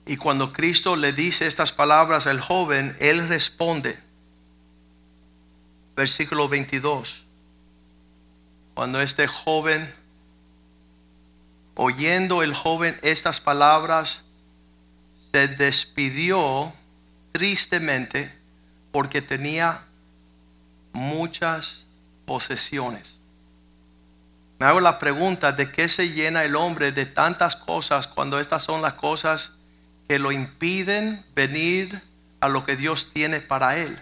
Y cuando Cristo le dice estas palabras al joven, Él responde. Versículo 22 cuando este joven, oyendo el joven estas palabras, se despidió tristemente porque tenía muchas posesiones. Me hago la pregunta de qué se llena el hombre de tantas cosas cuando estas son las cosas que lo impiden venir a lo que Dios tiene para él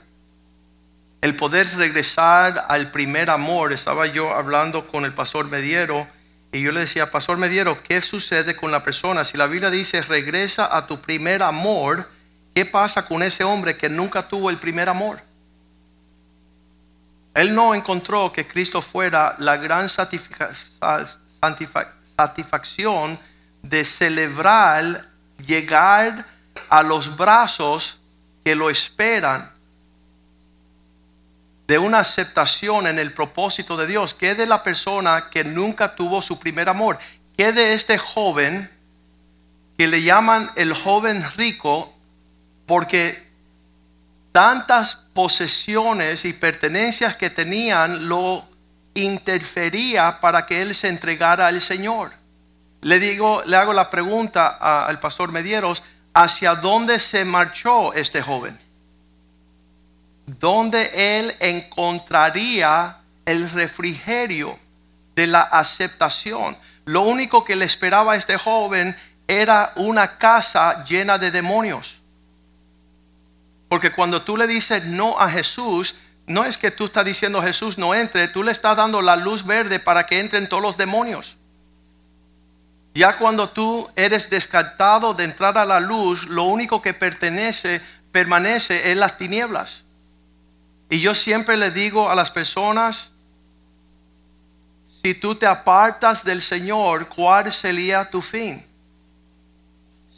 el poder regresar al primer amor. Estaba yo hablando con el pastor Mediero y yo le decía, pastor Mediero, ¿qué sucede con la persona? Si la Biblia dice, regresa a tu primer amor, ¿qué pasa con ese hombre que nunca tuvo el primer amor? Él no encontró que Cristo fuera la gran satisfacción de celebrar, llegar a los brazos que lo esperan de una aceptación en el propósito de Dios. ¿Qué de la persona que nunca tuvo su primer amor? ¿Qué de este joven que le llaman el joven rico porque tantas posesiones y pertenencias que tenían lo interfería para que él se entregara al Señor? Le digo, le hago la pregunta al pastor Medieros, ¿hacia dónde se marchó este joven? Donde él encontraría el refrigerio de la aceptación. Lo único que le esperaba a este joven era una casa llena de demonios. Porque cuando tú le dices no a Jesús, no es que tú estás diciendo Jesús no entre, tú le estás dando la luz verde para que entren todos los demonios. Ya cuando tú eres descartado de entrar a la luz, lo único que pertenece, permanece en las tinieblas. Y yo siempre le digo a las personas, si tú te apartas del Señor, ¿cuál sería tu fin?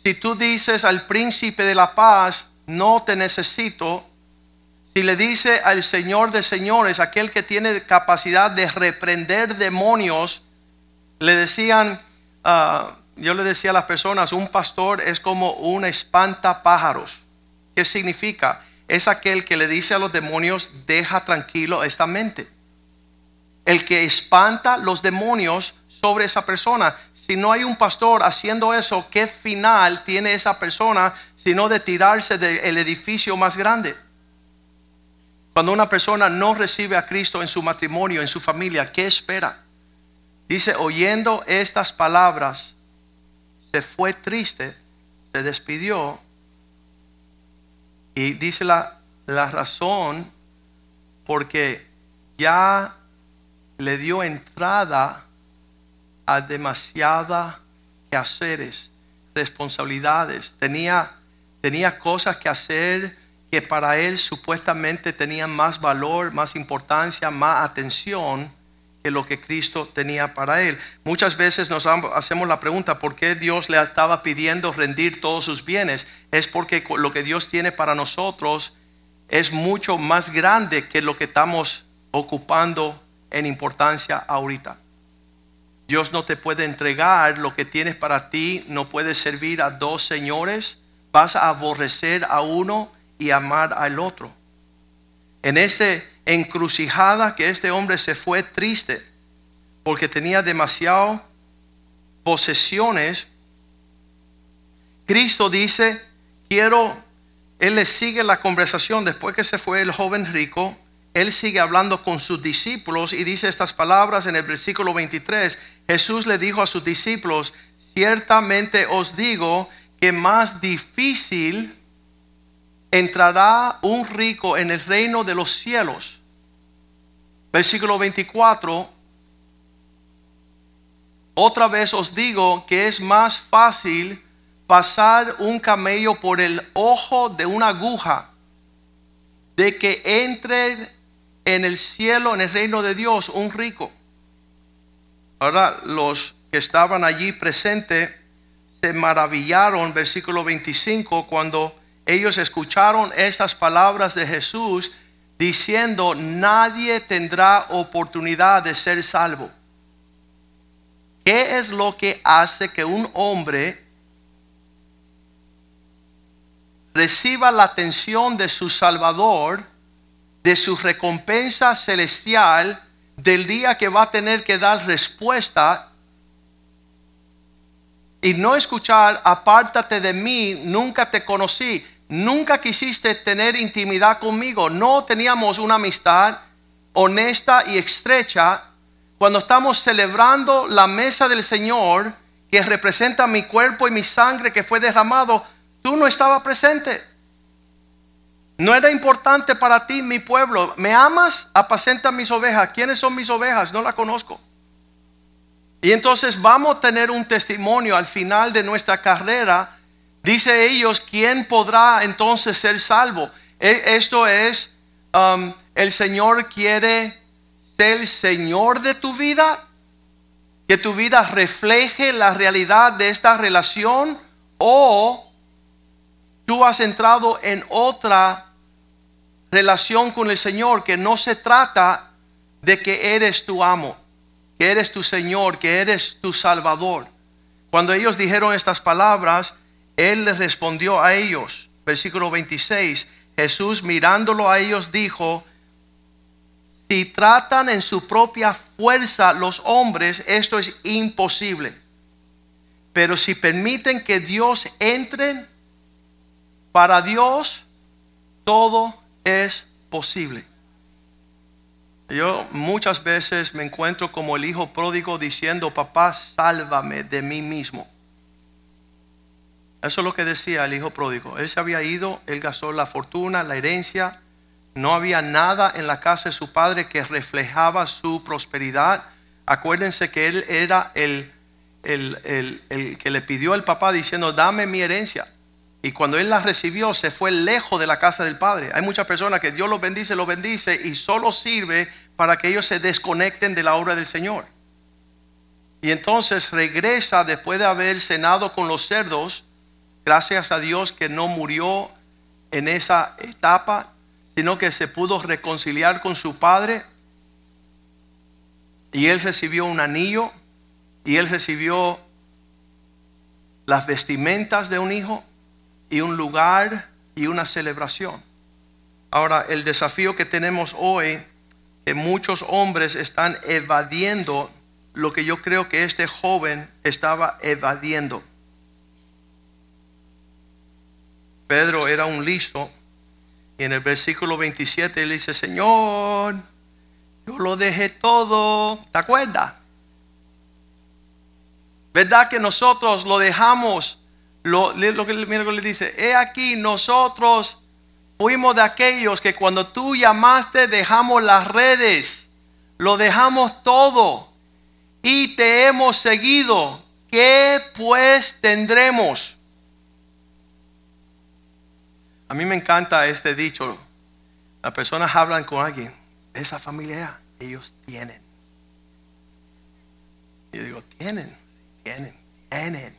Si tú dices al príncipe de la paz, no te necesito, si le dice al Señor de señores, aquel que tiene capacidad de reprender demonios, le decían, ah, yo le decía a las personas, un pastor es como un espantapájaros. ¿Qué significa? Es aquel que le dice a los demonios, deja tranquilo esta mente. El que espanta los demonios sobre esa persona. Si no hay un pastor haciendo eso, ¿qué final tiene esa persona sino de tirarse del edificio más grande? Cuando una persona no recibe a Cristo en su matrimonio, en su familia, ¿qué espera? Dice, oyendo estas palabras, se fue triste, se despidió y dice la, la razón porque ya le dio entrada a demasiadas quehaceres, responsabilidades. Tenía, tenía cosas que hacer que para él supuestamente tenían más valor, más importancia, más atención que lo que Cristo tenía para él. Muchas veces nos hacemos la pregunta, ¿por qué Dios le estaba pidiendo rendir todos sus bienes? Es porque lo que Dios tiene para nosotros es mucho más grande que lo que estamos ocupando en importancia ahorita. Dios no te puede entregar lo que tienes para ti, no puedes servir a dos señores, vas a aborrecer a uno y amar al otro. En ese encrucijada que este hombre se fue triste porque tenía demasiado posesiones. Cristo dice, quiero, él le sigue la conversación después que se fue el joven rico, él sigue hablando con sus discípulos y dice estas palabras en el versículo 23. Jesús le dijo a sus discípulos, ciertamente os digo que más difícil entrará un rico en el reino de los cielos. Versículo 24. Otra vez os digo que es más fácil pasar un camello por el ojo de una aguja de que entre en el cielo, en el reino de Dios, un rico. Ahora los que estaban allí presentes se maravillaron, versículo 25, cuando ellos escucharon estas palabras de Jesús diciendo, nadie tendrá oportunidad de ser salvo. ¿Qué es lo que hace que un hombre reciba la atención de su Salvador, de su recompensa celestial, del día que va a tener que dar respuesta y no escuchar, apártate de mí, nunca te conocí, nunca quisiste tener intimidad conmigo, no teníamos una amistad honesta y estrecha. Cuando estamos celebrando la mesa del Señor, que representa mi cuerpo y mi sangre que fue derramado, Tú no estabas presente. No era importante para ti mi pueblo. ¿Me amas? Apacenta mis ovejas. ¿Quiénes son mis ovejas? No la conozco. Y entonces vamos a tener un testimonio al final de nuestra carrera. Dice ellos, ¿quién podrá entonces ser salvo? E, esto es, um, el Señor quiere ser el Señor de tu vida. Que tu vida refleje la realidad de esta relación. O tú has entrado en otra relación con el Señor que no se trata de que eres tu amo, que eres tu Señor, que eres tu Salvador. Cuando ellos dijeron estas palabras, Él les respondió a ellos. Versículo 26, Jesús mirándolo a ellos dijo, si tratan en su propia fuerza los hombres, esto es imposible. Pero si permiten que Dios entre para Dios todo es posible. Yo muchas veces me encuentro como el hijo pródigo diciendo, papá, sálvame de mí mismo. Eso es lo que decía el hijo pródigo. Él se había ido, él gastó la fortuna, la herencia. No había nada en la casa de su padre que reflejaba su prosperidad. Acuérdense que él era el, el, el que le pidió al papá diciendo, dame mi herencia. Y cuando él la recibió, se fue lejos de la casa del Padre. Hay muchas personas que Dios los bendice, los bendice y solo sirve para que ellos se desconecten de la obra del Señor. Y entonces regresa después de haber cenado con los cerdos, gracias a Dios que no murió en esa etapa, sino que se pudo reconciliar con su padre. Y él recibió un anillo y él recibió las vestimentas de un hijo y un lugar y una celebración. Ahora, el desafío que tenemos hoy, que muchos hombres están evadiendo lo que yo creo que este joven estaba evadiendo. Pedro era un listo y en el versículo 27 él dice, Señor, yo lo dejé todo, ¿te acuerdas? ¿Verdad que nosotros lo dejamos lo, lo que le dice, he aquí nosotros fuimos de aquellos que cuando tú llamaste dejamos las redes, lo dejamos todo y te hemos seguido. ¿Qué pues tendremos? A mí me encanta este dicho. Las personas hablan con alguien. Esa familia, ellos tienen. Yo digo, tienen, tienen, tienen.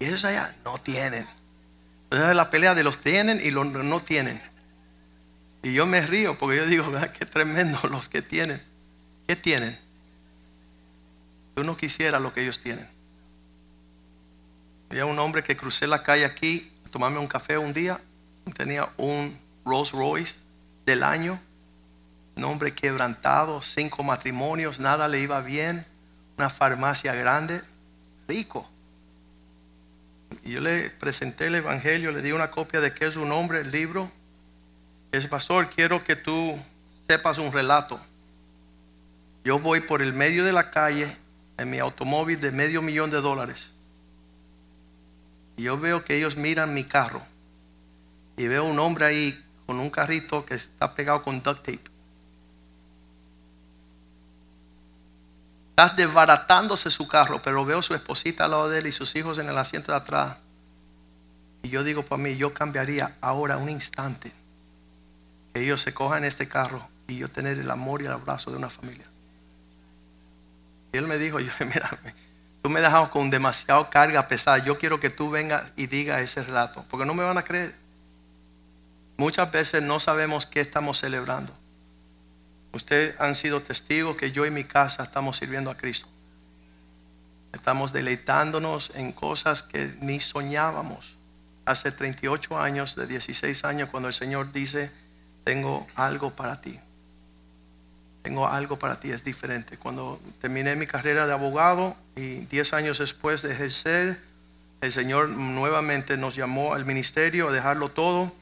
Y ellos allá no tienen. Entonces la pelea de los tienen y los no tienen. Y yo me río porque yo digo, qué tremendo los que tienen. ¿Qué tienen? Tú no quisieras lo que ellos tienen. Había un hombre que crucé la calle aquí a tomarme un café un día. Tenía un Rolls Royce del año. Un hombre quebrantado, cinco matrimonios, nada le iba bien. Una farmacia grande, rico. Y yo le presenté el Evangelio, le di una copia de qué es su nombre, el libro. Ese pastor, quiero que tú sepas un relato. Yo voy por el medio de la calle en mi automóvil de medio millón de dólares. Y yo veo que ellos miran mi carro. Y veo un hombre ahí con un carrito que está pegado con duct tape. Está desbaratándose su carro, pero veo su esposita al lado de él y sus hijos en el asiento de atrás. Y yo digo para mí, yo cambiaría ahora un instante que ellos se cojan este carro y yo tener el amor y el abrazo de una familia. Y él me dijo, yo, mira, tú me dejado con demasiado carga pesada. Yo quiero que tú vengas y digas ese relato, porque no me van a creer. Muchas veces no sabemos qué estamos celebrando. Ustedes han sido testigos que yo y mi casa estamos sirviendo a Cristo. Estamos deleitándonos en cosas que ni soñábamos. Hace 38 años, de 16 años, cuando el Señor dice, tengo algo para ti. Tengo algo para ti, es diferente. Cuando terminé mi carrera de abogado y 10 años después de ejercer, el Señor nuevamente nos llamó al ministerio a dejarlo todo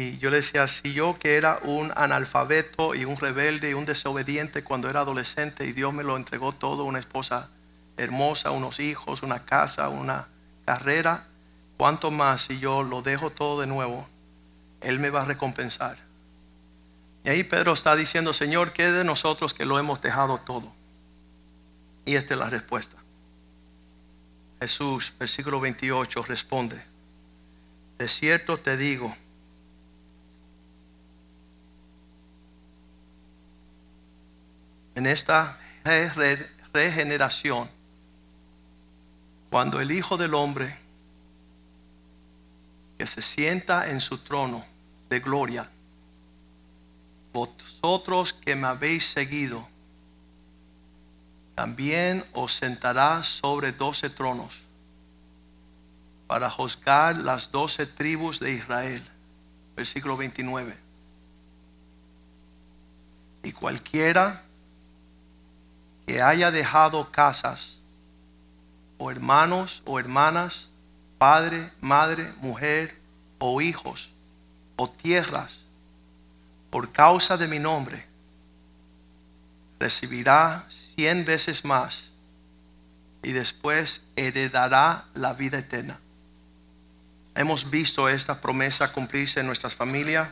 y yo le decía, si yo que era un analfabeto y un rebelde y un desobediente cuando era adolescente y Dios me lo entregó todo, una esposa hermosa, unos hijos, una casa, una carrera, ¿cuánto más si yo lo dejo todo de nuevo? Él me va a recompensar. Y ahí Pedro está diciendo, Señor, ¿qué de nosotros que lo hemos dejado todo? Y esta es la respuesta. Jesús, versículo 28, responde, de cierto te digo, en esta regeneración, cuando el Hijo del Hombre que se sienta en su trono de gloria, vosotros que me habéis seguido, también os sentará sobre doce tronos para juzgar las doce tribus de Israel. Versículo 29. Y cualquiera que haya dejado casas, o hermanos o hermanas, padre, madre, mujer, o hijos, o tierras, por causa de mi nombre, recibirá cien veces más y después heredará la vida eterna. Hemos visto esta promesa cumplirse en nuestras familias.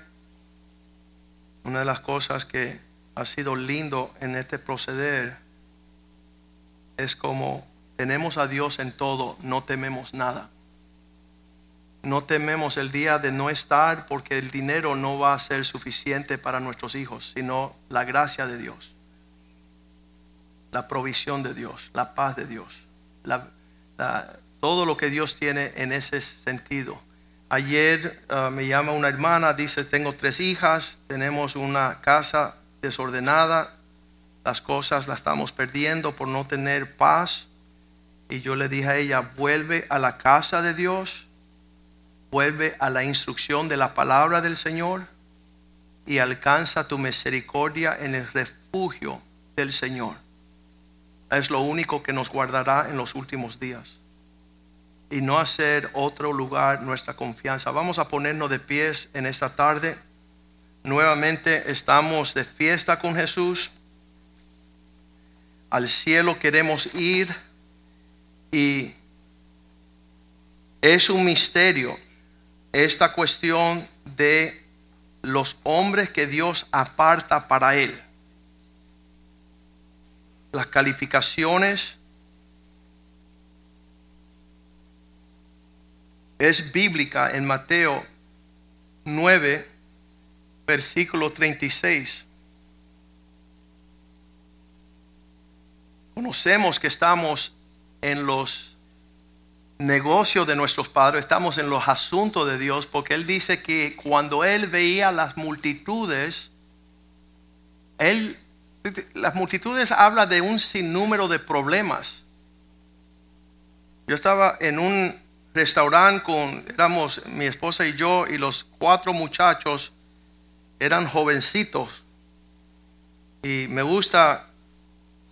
Una de las cosas que ha sido lindo en este proceder es como tenemos a Dios en todo, no tememos nada. No tememos el día de no estar porque el dinero no va a ser suficiente para nuestros hijos, sino la gracia de Dios, la provisión de Dios, la paz de Dios, todo lo que Dios tiene en ese sentido. Ayer ah, me llama una hermana, dice, tengo tres hijas, tenemos una casa desordenada, las cosas las estamos perdiendo por no tener paz. Y yo le dije a ella, vuelve a la casa de Dios, vuelve a la instrucción de la palabra del Señor y alcanza tu misericordia en el refugio del Señor. Es lo único que nos guardará en los últimos días. Y no hacer otro lugar nuestra confianza. Vamos a ponernos de pies en esta tarde. Nuevamente estamos de fiesta con Jesús al cielo queremos ir y es un misterio esta cuestión de los hombres que Dios aparta para Él. Las calificaciones es bíblica en Mateo 9, versículo 36. Conocemos que estamos en los negocios de nuestros padres, estamos en los asuntos de Dios, porque Él dice que cuando Él veía las multitudes, Él, las multitudes habla de un sinnúmero de problemas. Yo estaba en un restaurante con, éramos mi esposa y yo, y los cuatro muchachos eran jovencitos. Y me gusta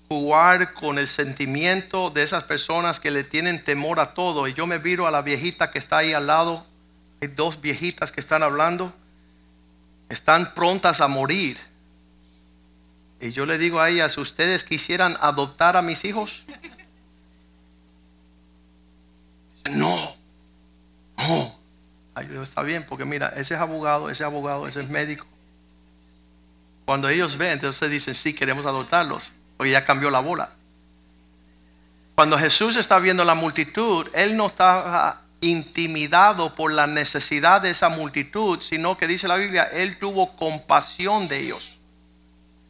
jugar con el sentimiento de esas personas que le tienen temor a todo. Y yo me viro a la viejita que está ahí al lado. Hay dos viejitas que están hablando. Están prontas a morir. Y yo le digo a ellas, ¿ustedes quisieran adoptar a mis hijos? No, no. está bien, porque mira, ese es abogado, ese es abogado, ese es médico. Cuando ellos ven, entonces dicen, sí, queremos adoptarlos. Porque ya cambió la bola. Cuando Jesús está viendo la multitud, Él no está intimidado por la necesidad de esa multitud, sino que dice la Biblia, Él tuvo compasión de ellos.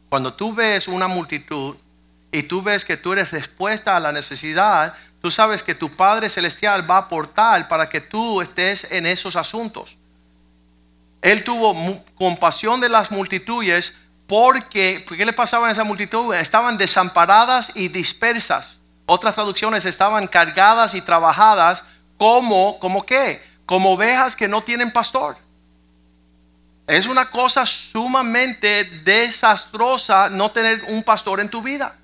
Cuando tú ves una multitud y tú ves que tú eres respuesta a la necesidad, tú sabes que tu Padre Celestial va a aportar para que tú estés en esos asuntos. Él tuvo compasión de las multitudes porque, ¿qué le pasaba a esa multitud? Estaban desamparadas y dispersas. Otras traducciones estaban cargadas y trabajadas como, ¿como qué? Como ovejas que no tienen pastor. Es una cosa sumamente desastrosa no tener un pastor en tu vida.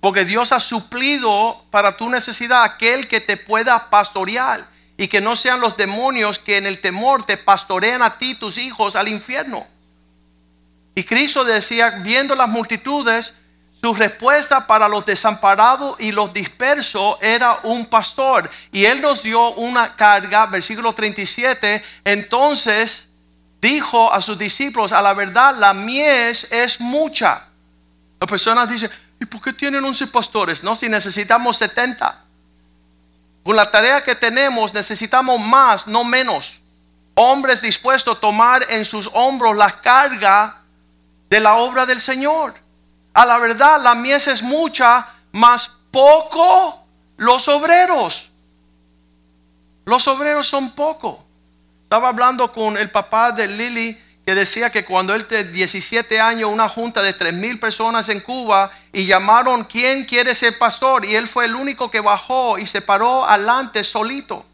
Porque Dios ha suplido para tu necesidad aquel que te pueda pastorear y que no sean los demonios que en el temor te pastorean a ti, tus hijos, al infierno. Y Cristo decía, viendo las multitudes, su respuesta para los desamparados y los dispersos era un pastor. Y Él nos dio una carga, versículo 37, entonces dijo a sus discípulos, a la verdad, la mies es mucha. Las personas dicen, ¿y por qué tienen 11 pastores? No, si necesitamos 70. Con la tarea que tenemos necesitamos más, no menos. Hombres dispuestos a tomar en sus hombros la carga de la obra del Señor. A la verdad, la mies es mucha, más poco los obreros. Los obreros son poco. Estaba hablando con el papá de Lily que decía que cuando él tenía 17 años, una junta de 3 mil personas en Cuba y llamaron, ¿quién quiere ser pastor? Y él fue el único que bajó y se paró adelante solito.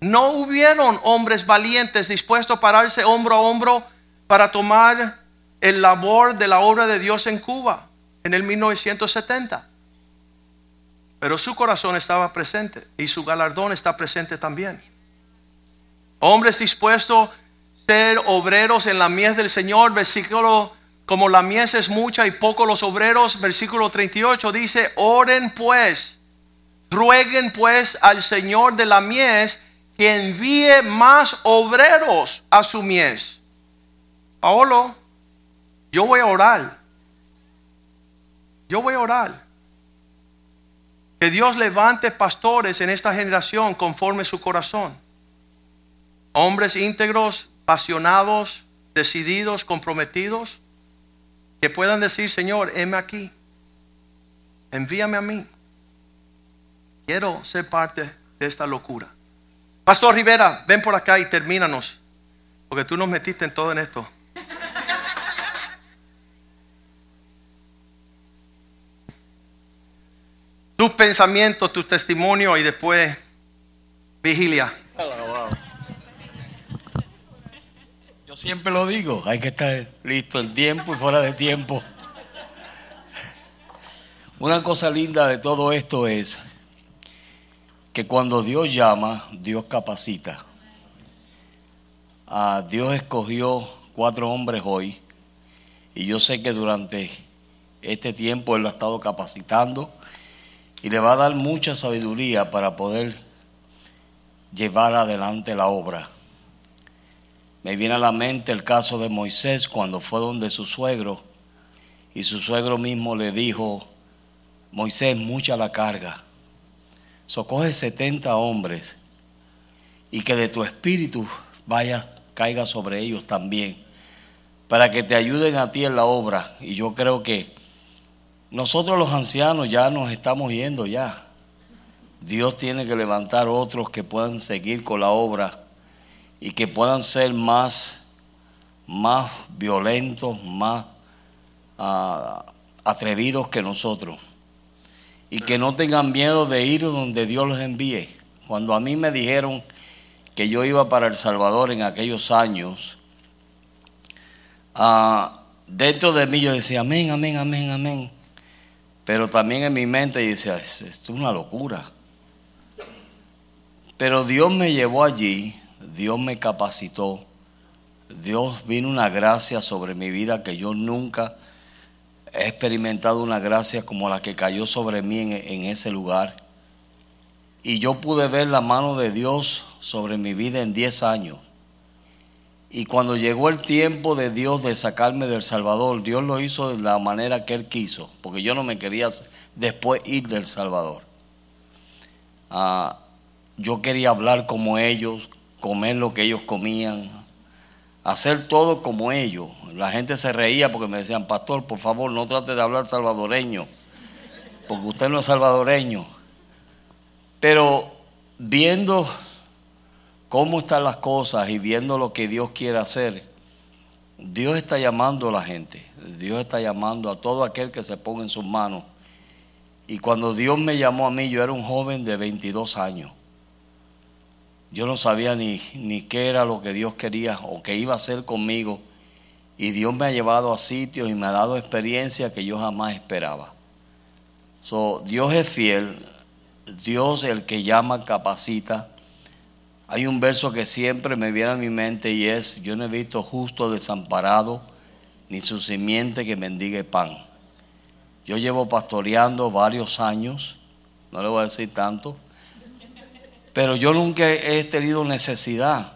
No hubieron hombres valientes dispuestos a pararse hombro a hombro para tomar el labor de la obra de Dios en Cuba en el 1970. Pero su corazón estaba presente y su galardón está presente también. Hombres dispuestos a ser obreros en la mies del Señor, versículo como la mies es mucha y poco los obreros, versículo 38 dice, oren pues, rueguen pues al Señor de la mies que envíe más obreros a su mies. Paolo, yo voy a orar. Yo voy a orar. Que Dios levante pastores en esta generación conforme su corazón. Hombres íntegros, apasionados, decididos, comprometidos, que puedan decir, Señor, heme aquí. Envíame a mí. Quiero ser parte de esta locura. Pastor Rivera, ven por acá y termínanos. Porque tú nos metiste en todo en esto. Tus pensamientos, tu testimonio y después vigilia. Yo siempre lo digo, hay que estar listo en tiempo y fuera de tiempo. Una cosa linda de todo esto es que cuando Dios llama, Dios capacita. Ah, Dios escogió cuatro hombres hoy y yo sé que durante este tiempo Él lo ha estado capacitando y le va a dar mucha sabiduría para poder llevar adelante la obra. Me viene a la mente el caso de Moisés cuando fue donde su suegro y su suegro mismo le dijo, Moisés, mucha la carga. Socoge 70 hombres y que de tu espíritu vaya, caiga sobre ellos también, para que te ayuden a ti en la obra. Y yo creo que nosotros los ancianos ya nos estamos yendo ya. Dios tiene que levantar otros que puedan seguir con la obra y que puedan ser más, más violentos, más ah, atrevidos que nosotros. Y que no tengan miedo de ir donde Dios los envíe. Cuando a mí me dijeron que yo iba para El Salvador en aquellos años, ah, dentro de mí yo decía, amén, amén, amén, amén. Pero también en mi mente decía, esto es una locura. Pero Dios me llevó allí, Dios me capacitó, Dios vino una gracia sobre mi vida que yo nunca he experimentado una gracia como la que cayó sobre mí en, en ese lugar. Y yo pude ver la mano de Dios sobre mi vida en 10 años. Y cuando llegó el tiempo de Dios de sacarme del Salvador, Dios lo hizo de la manera que Él quiso, porque yo no me quería después ir del Salvador. Ah, yo quería hablar como ellos, comer lo que ellos comían, hacer todo como ellos. La gente se reía porque me decían, pastor, por favor, no trate de hablar salvadoreño, porque usted no es salvadoreño. Pero viendo cómo están las cosas y viendo lo que Dios quiere hacer, Dios está llamando a la gente, Dios está llamando a todo aquel que se ponga en sus manos. Y cuando Dios me llamó a mí, yo era un joven de 22 años. Yo no sabía ni, ni qué era lo que Dios quería o qué iba a hacer conmigo. Y Dios me ha llevado a sitios y me ha dado experiencias que yo jamás esperaba. So, Dios es fiel, Dios el que llama capacita. Hay un verso que siempre me viene a mi mente y es, yo no he visto justo desamparado, ni su simiente que mendigue pan. Yo llevo pastoreando varios años, no le voy a decir tanto, pero yo nunca he tenido necesidad,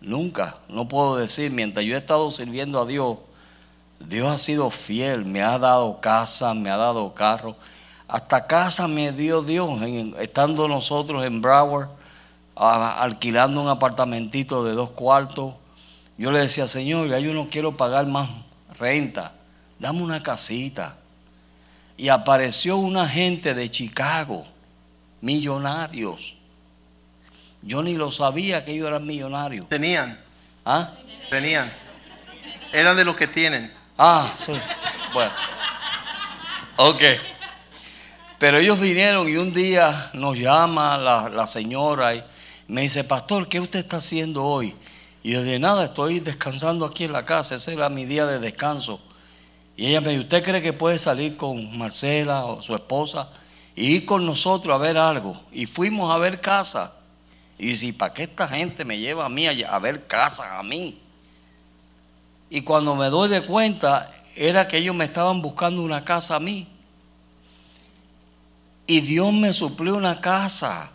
nunca, no puedo decir, mientras yo he estado sirviendo a Dios, Dios ha sido fiel, me ha dado casa, me ha dado carro, hasta casa me dio Dios, estando nosotros en Broward, alquilando un apartamentito de dos cuartos. Yo le decía, Señor, ya yo no quiero pagar más renta, dame una casita. Y apareció una gente de Chicago, millonarios. Yo ni lo sabía que ellos eran millonarios. Tenían. ¿Ah? Tenían. Eran de los que tienen. Ah, sí. Bueno. Ok. Pero ellos vinieron y un día nos llama la, la señora y me dice, pastor, ¿qué usted está haciendo hoy? Y yo de nada, estoy descansando aquí en la casa, ese era mi día de descanso. Y ella me dijo, ¿usted cree que puede salir con Marcela o su esposa y ir con nosotros a ver algo? Y fuimos a ver casa. Y dice, ¿para qué esta gente me lleva a mí a ver casa a mí? Y cuando me doy de cuenta, era que ellos me estaban buscando una casa a mí. Y Dios me suplió una casa.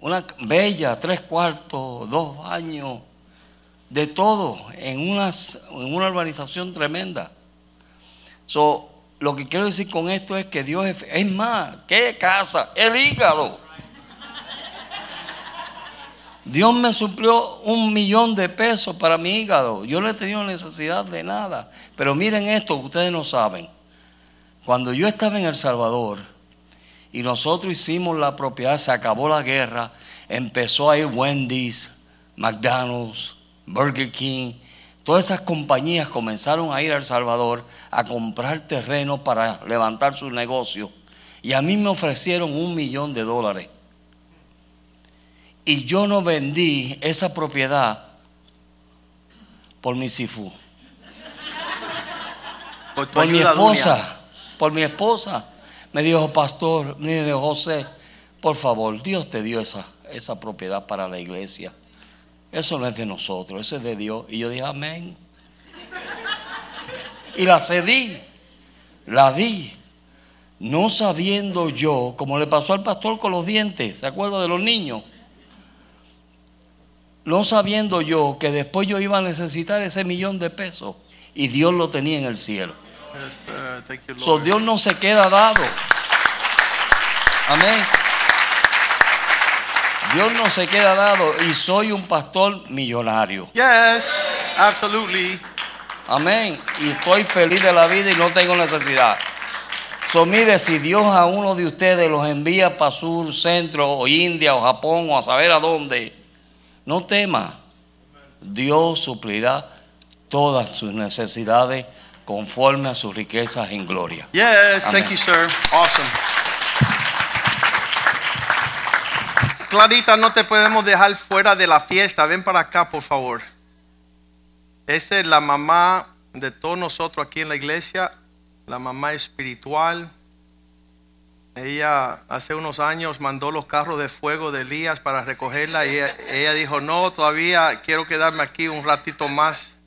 Una bella, tres cuartos, dos baños, de todo, en, en una urbanización tremenda. So, lo que quiero decir con esto es que Dios es, es más, ¿qué casa? El hígado. Dios me suplió un millón de pesos para mi hígado. Yo no he tenido necesidad de nada. Pero miren esto, ustedes no saben. Cuando yo estaba en El Salvador y nosotros hicimos la propiedad, se acabó la guerra, empezó a ir Wendy's, McDonald's, Burger King, todas esas compañías comenzaron a ir a El Salvador a comprar terreno para levantar sus negocios. Y a mí me ofrecieron un millón de dólares y yo no vendí esa propiedad por mi sifu. Por, Por mi esposa. Por mi esposa. Me dijo, pastor, me dijo, José, por favor, Dios te dio esa, esa propiedad para la iglesia. Eso no es de nosotros, eso es de Dios. Y yo dije, amén. Y la cedí, la di. No sabiendo yo, como le pasó al pastor con los dientes, ¿se acuerda de los niños? no sabiendo yo que después yo iba a necesitar ese millón de pesos y Dios lo tenía en el cielo. Yes, sir. Thank you, So. Dios no se queda dado. Amén. Dios no se queda dado y soy un pastor millonario. Yes, absolutely. Amén. Y estoy feliz de la vida y no tengo necesidad. So, mire, si Dios a uno de ustedes los envía para sur, centro, o India, o Japón, o a saber a dónde, no tema. Dios suplirá todas sus necesidades conforme a sus riquezas en gloria. Yes, Amén. thank you, sir. Awesome. Clarita, no te podemos dejar fuera de la fiesta. Ven para acá, por favor. Esa es la mamá de todos nosotros aquí en la iglesia, la mamá espiritual. Ella hace unos años mandó los carros de fuego de Elías para recogerla y ella, ella dijo, no, todavía quiero quedarme aquí un ratito más.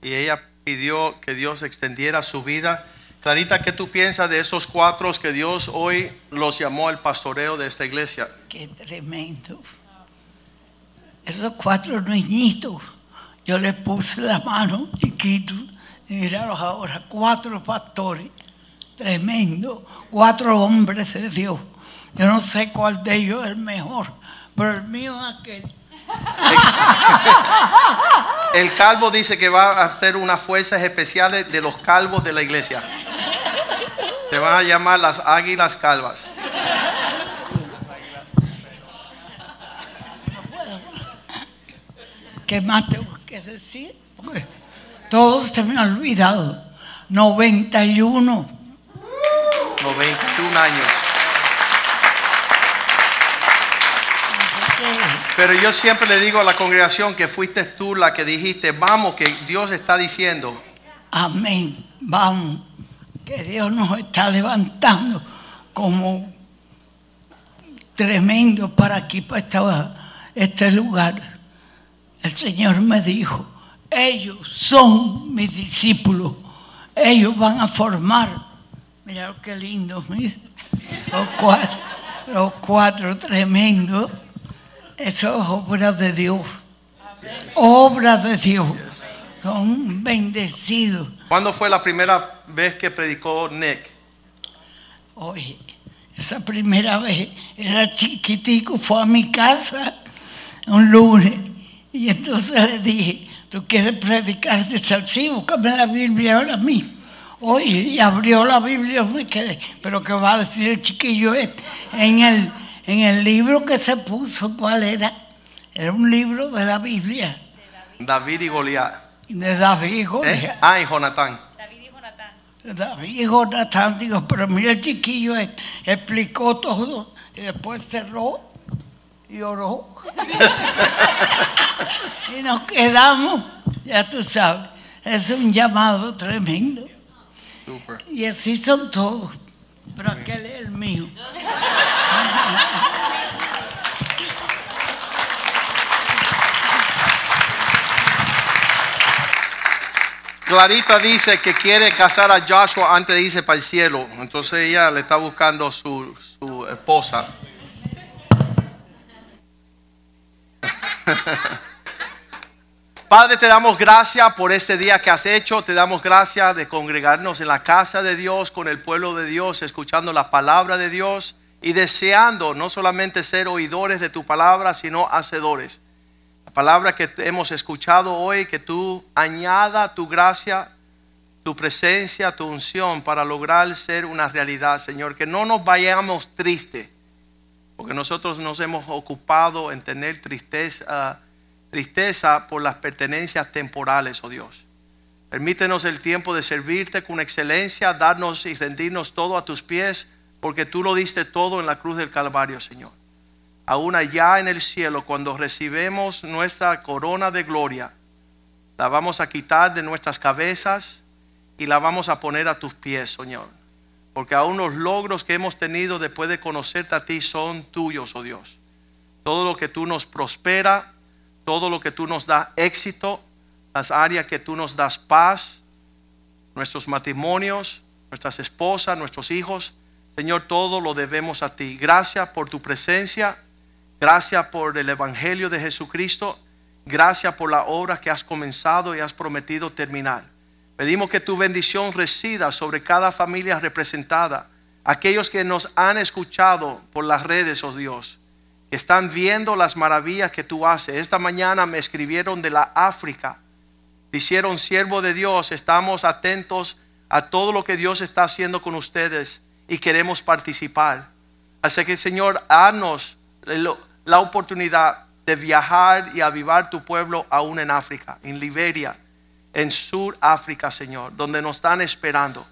Y ella pidió que Dios extendiera su vida. Clarita, ¿qué tú piensas de esos cuatro que Dios hoy los llamó al pastoreo de esta iglesia? Qué tremendo. esos cuatro niñitos, yo les puse la mano chiquito y miraros ahora, cuatro pastores, tremendo, cuatro hombres de Dios. Yo no sé cuál de ellos es el mejor, pero el mío es aquel. El calvo dice que va a hacer unas fuerzas especiales de los calvos de la iglesia. Se van a llamar las águilas calvas. ¿Qué más tengo que decir? Porque todo se me ha olvidado. 91. 91 años. Así que Pero yo siempre le digo a la congregación que fuiste tú la que dijiste, vamos, que Dios está diciendo. Amén. Vamos. Que Dios nos está levantando como tremendo para aquí, para esta- este lugar. El Señor me dijo, ellos son mis discípulos. Ellos van a formar. Mira qué lindo, mira. Los cuatro, los cuatro tremendos. Eso es obra de Dios. Obra de Dios. Son bendecidos. ¿Cuándo fue la primera vez que predicó Nick? Oye, esa primera vez era chiquitico, fue a mi casa un lunes y entonces le dije, ¿tú quieres predicar de sí? Búscame la Biblia ahora mismo. Oye, y abrió la Biblia, me quedé, pero ¿qué va a decir el chiquillo este? En el, en el libro que se puso, ¿cuál era? Era un libro de la Biblia, David y Goliat. de David ¿Eh? Goliat. Ah, y Jonatán. David y Jonatán. David Jonathan, digo, pero mira el chiquillo, eh, explicó todo y después cerró y oró. y nos quedamos, ya tú sabes, es un llamado tremendo. Super. Y así son todos, pero aquel es el mío. Clarita dice que quiere casar a Joshua antes de irse para el cielo. Entonces ella le está buscando su, su esposa. Padre, te damos gracias por este día que has hecho. Te damos gracias de congregarnos en la casa de Dios, con el pueblo de Dios, escuchando la palabra de Dios y deseando no solamente ser oidores de tu palabra, sino hacedores. La palabra que hemos escuchado hoy, que tú añada tu gracia, tu presencia, tu unción para lograr ser una realidad, Señor. Que no nos vayamos tristes, porque nosotros nos hemos ocupado en tener tristeza, tristeza por las pertenencias temporales, oh Dios. Permítenos el tiempo de servirte con excelencia, darnos y rendirnos todo a tus pies, porque tú lo diste todo en la cruz del Calvario, Señor aún allá en el cielo, cuando recibemos nuestra corona de gloria, la vamos a quitar de nuestras cabezas y la vamos a poner a tus pies, Señor. Porque aún los logros que hemos tenido después de conocerte a ti son tuyos, oh Dios. Todo lo que tú nos prospera, todo lo que tú nos da éxito, las áreas que tú nos das paz, nuestros matrimonios, nuestras esposas, nuestros hijos, Señor, todo lo debemos a ti. Gracias por tu presencia. Gracias por el Evangelio de Jesucristo. Gracias por la obra que has comenzado y has prometido terminar. Pedimos que tu bendición resida sobre cada familia representada. Aquellos que nos han escuchado por las redes, oh Dios, están viendo las maravillas que tú haces. Esta mañana me escribieron de la África. Dijeron, siervo de Dios, estamos atentos a todo lo que Dios está haciendo con ustedes y queremos participar. Así que, Señor, haznos la oportunidad de viajar y avivar tu pueblo aún en África, en Liberia, en Suráfrica, Señor, donde nos están esperando,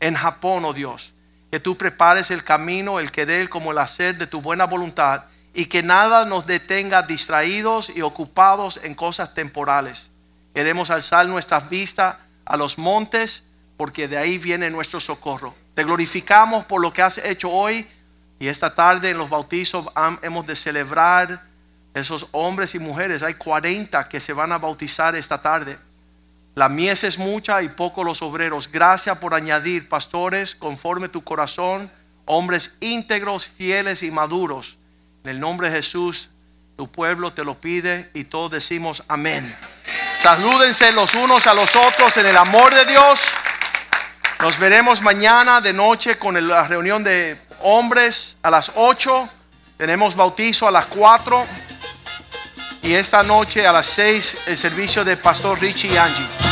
en Japón, oh Dios, que tú prepares el camino, el querer como el hacer de tu buena voluntad y que nada nos detenga distraídos y ocupados en cosas temporales. Queremos alzar nuestras vistas a los montes porque de ahí viene nuestro socorro. Te glorificamos por lo que has hecho hoy y esta tarde en los bautizos hemos de celebrar esos hombres y mujeres. Hay 40 que se van a bautizar esta tarde. La mies es mucha y poco los obreros. Gracias por añadir pastores conforme tu corazón, hombres íntegros, fieles y maduros. En el nombre de Jesús Tu pueblo te lo pide y todos decimos amén. Salúdense los unos a los otros en el amor de Dios. Nos veremos mañana de noche con la reunión de hombres a las 8. Tenemos bautizo a las 4. Y esta noche a las 6 el servicio de Pastor Richie y Angie.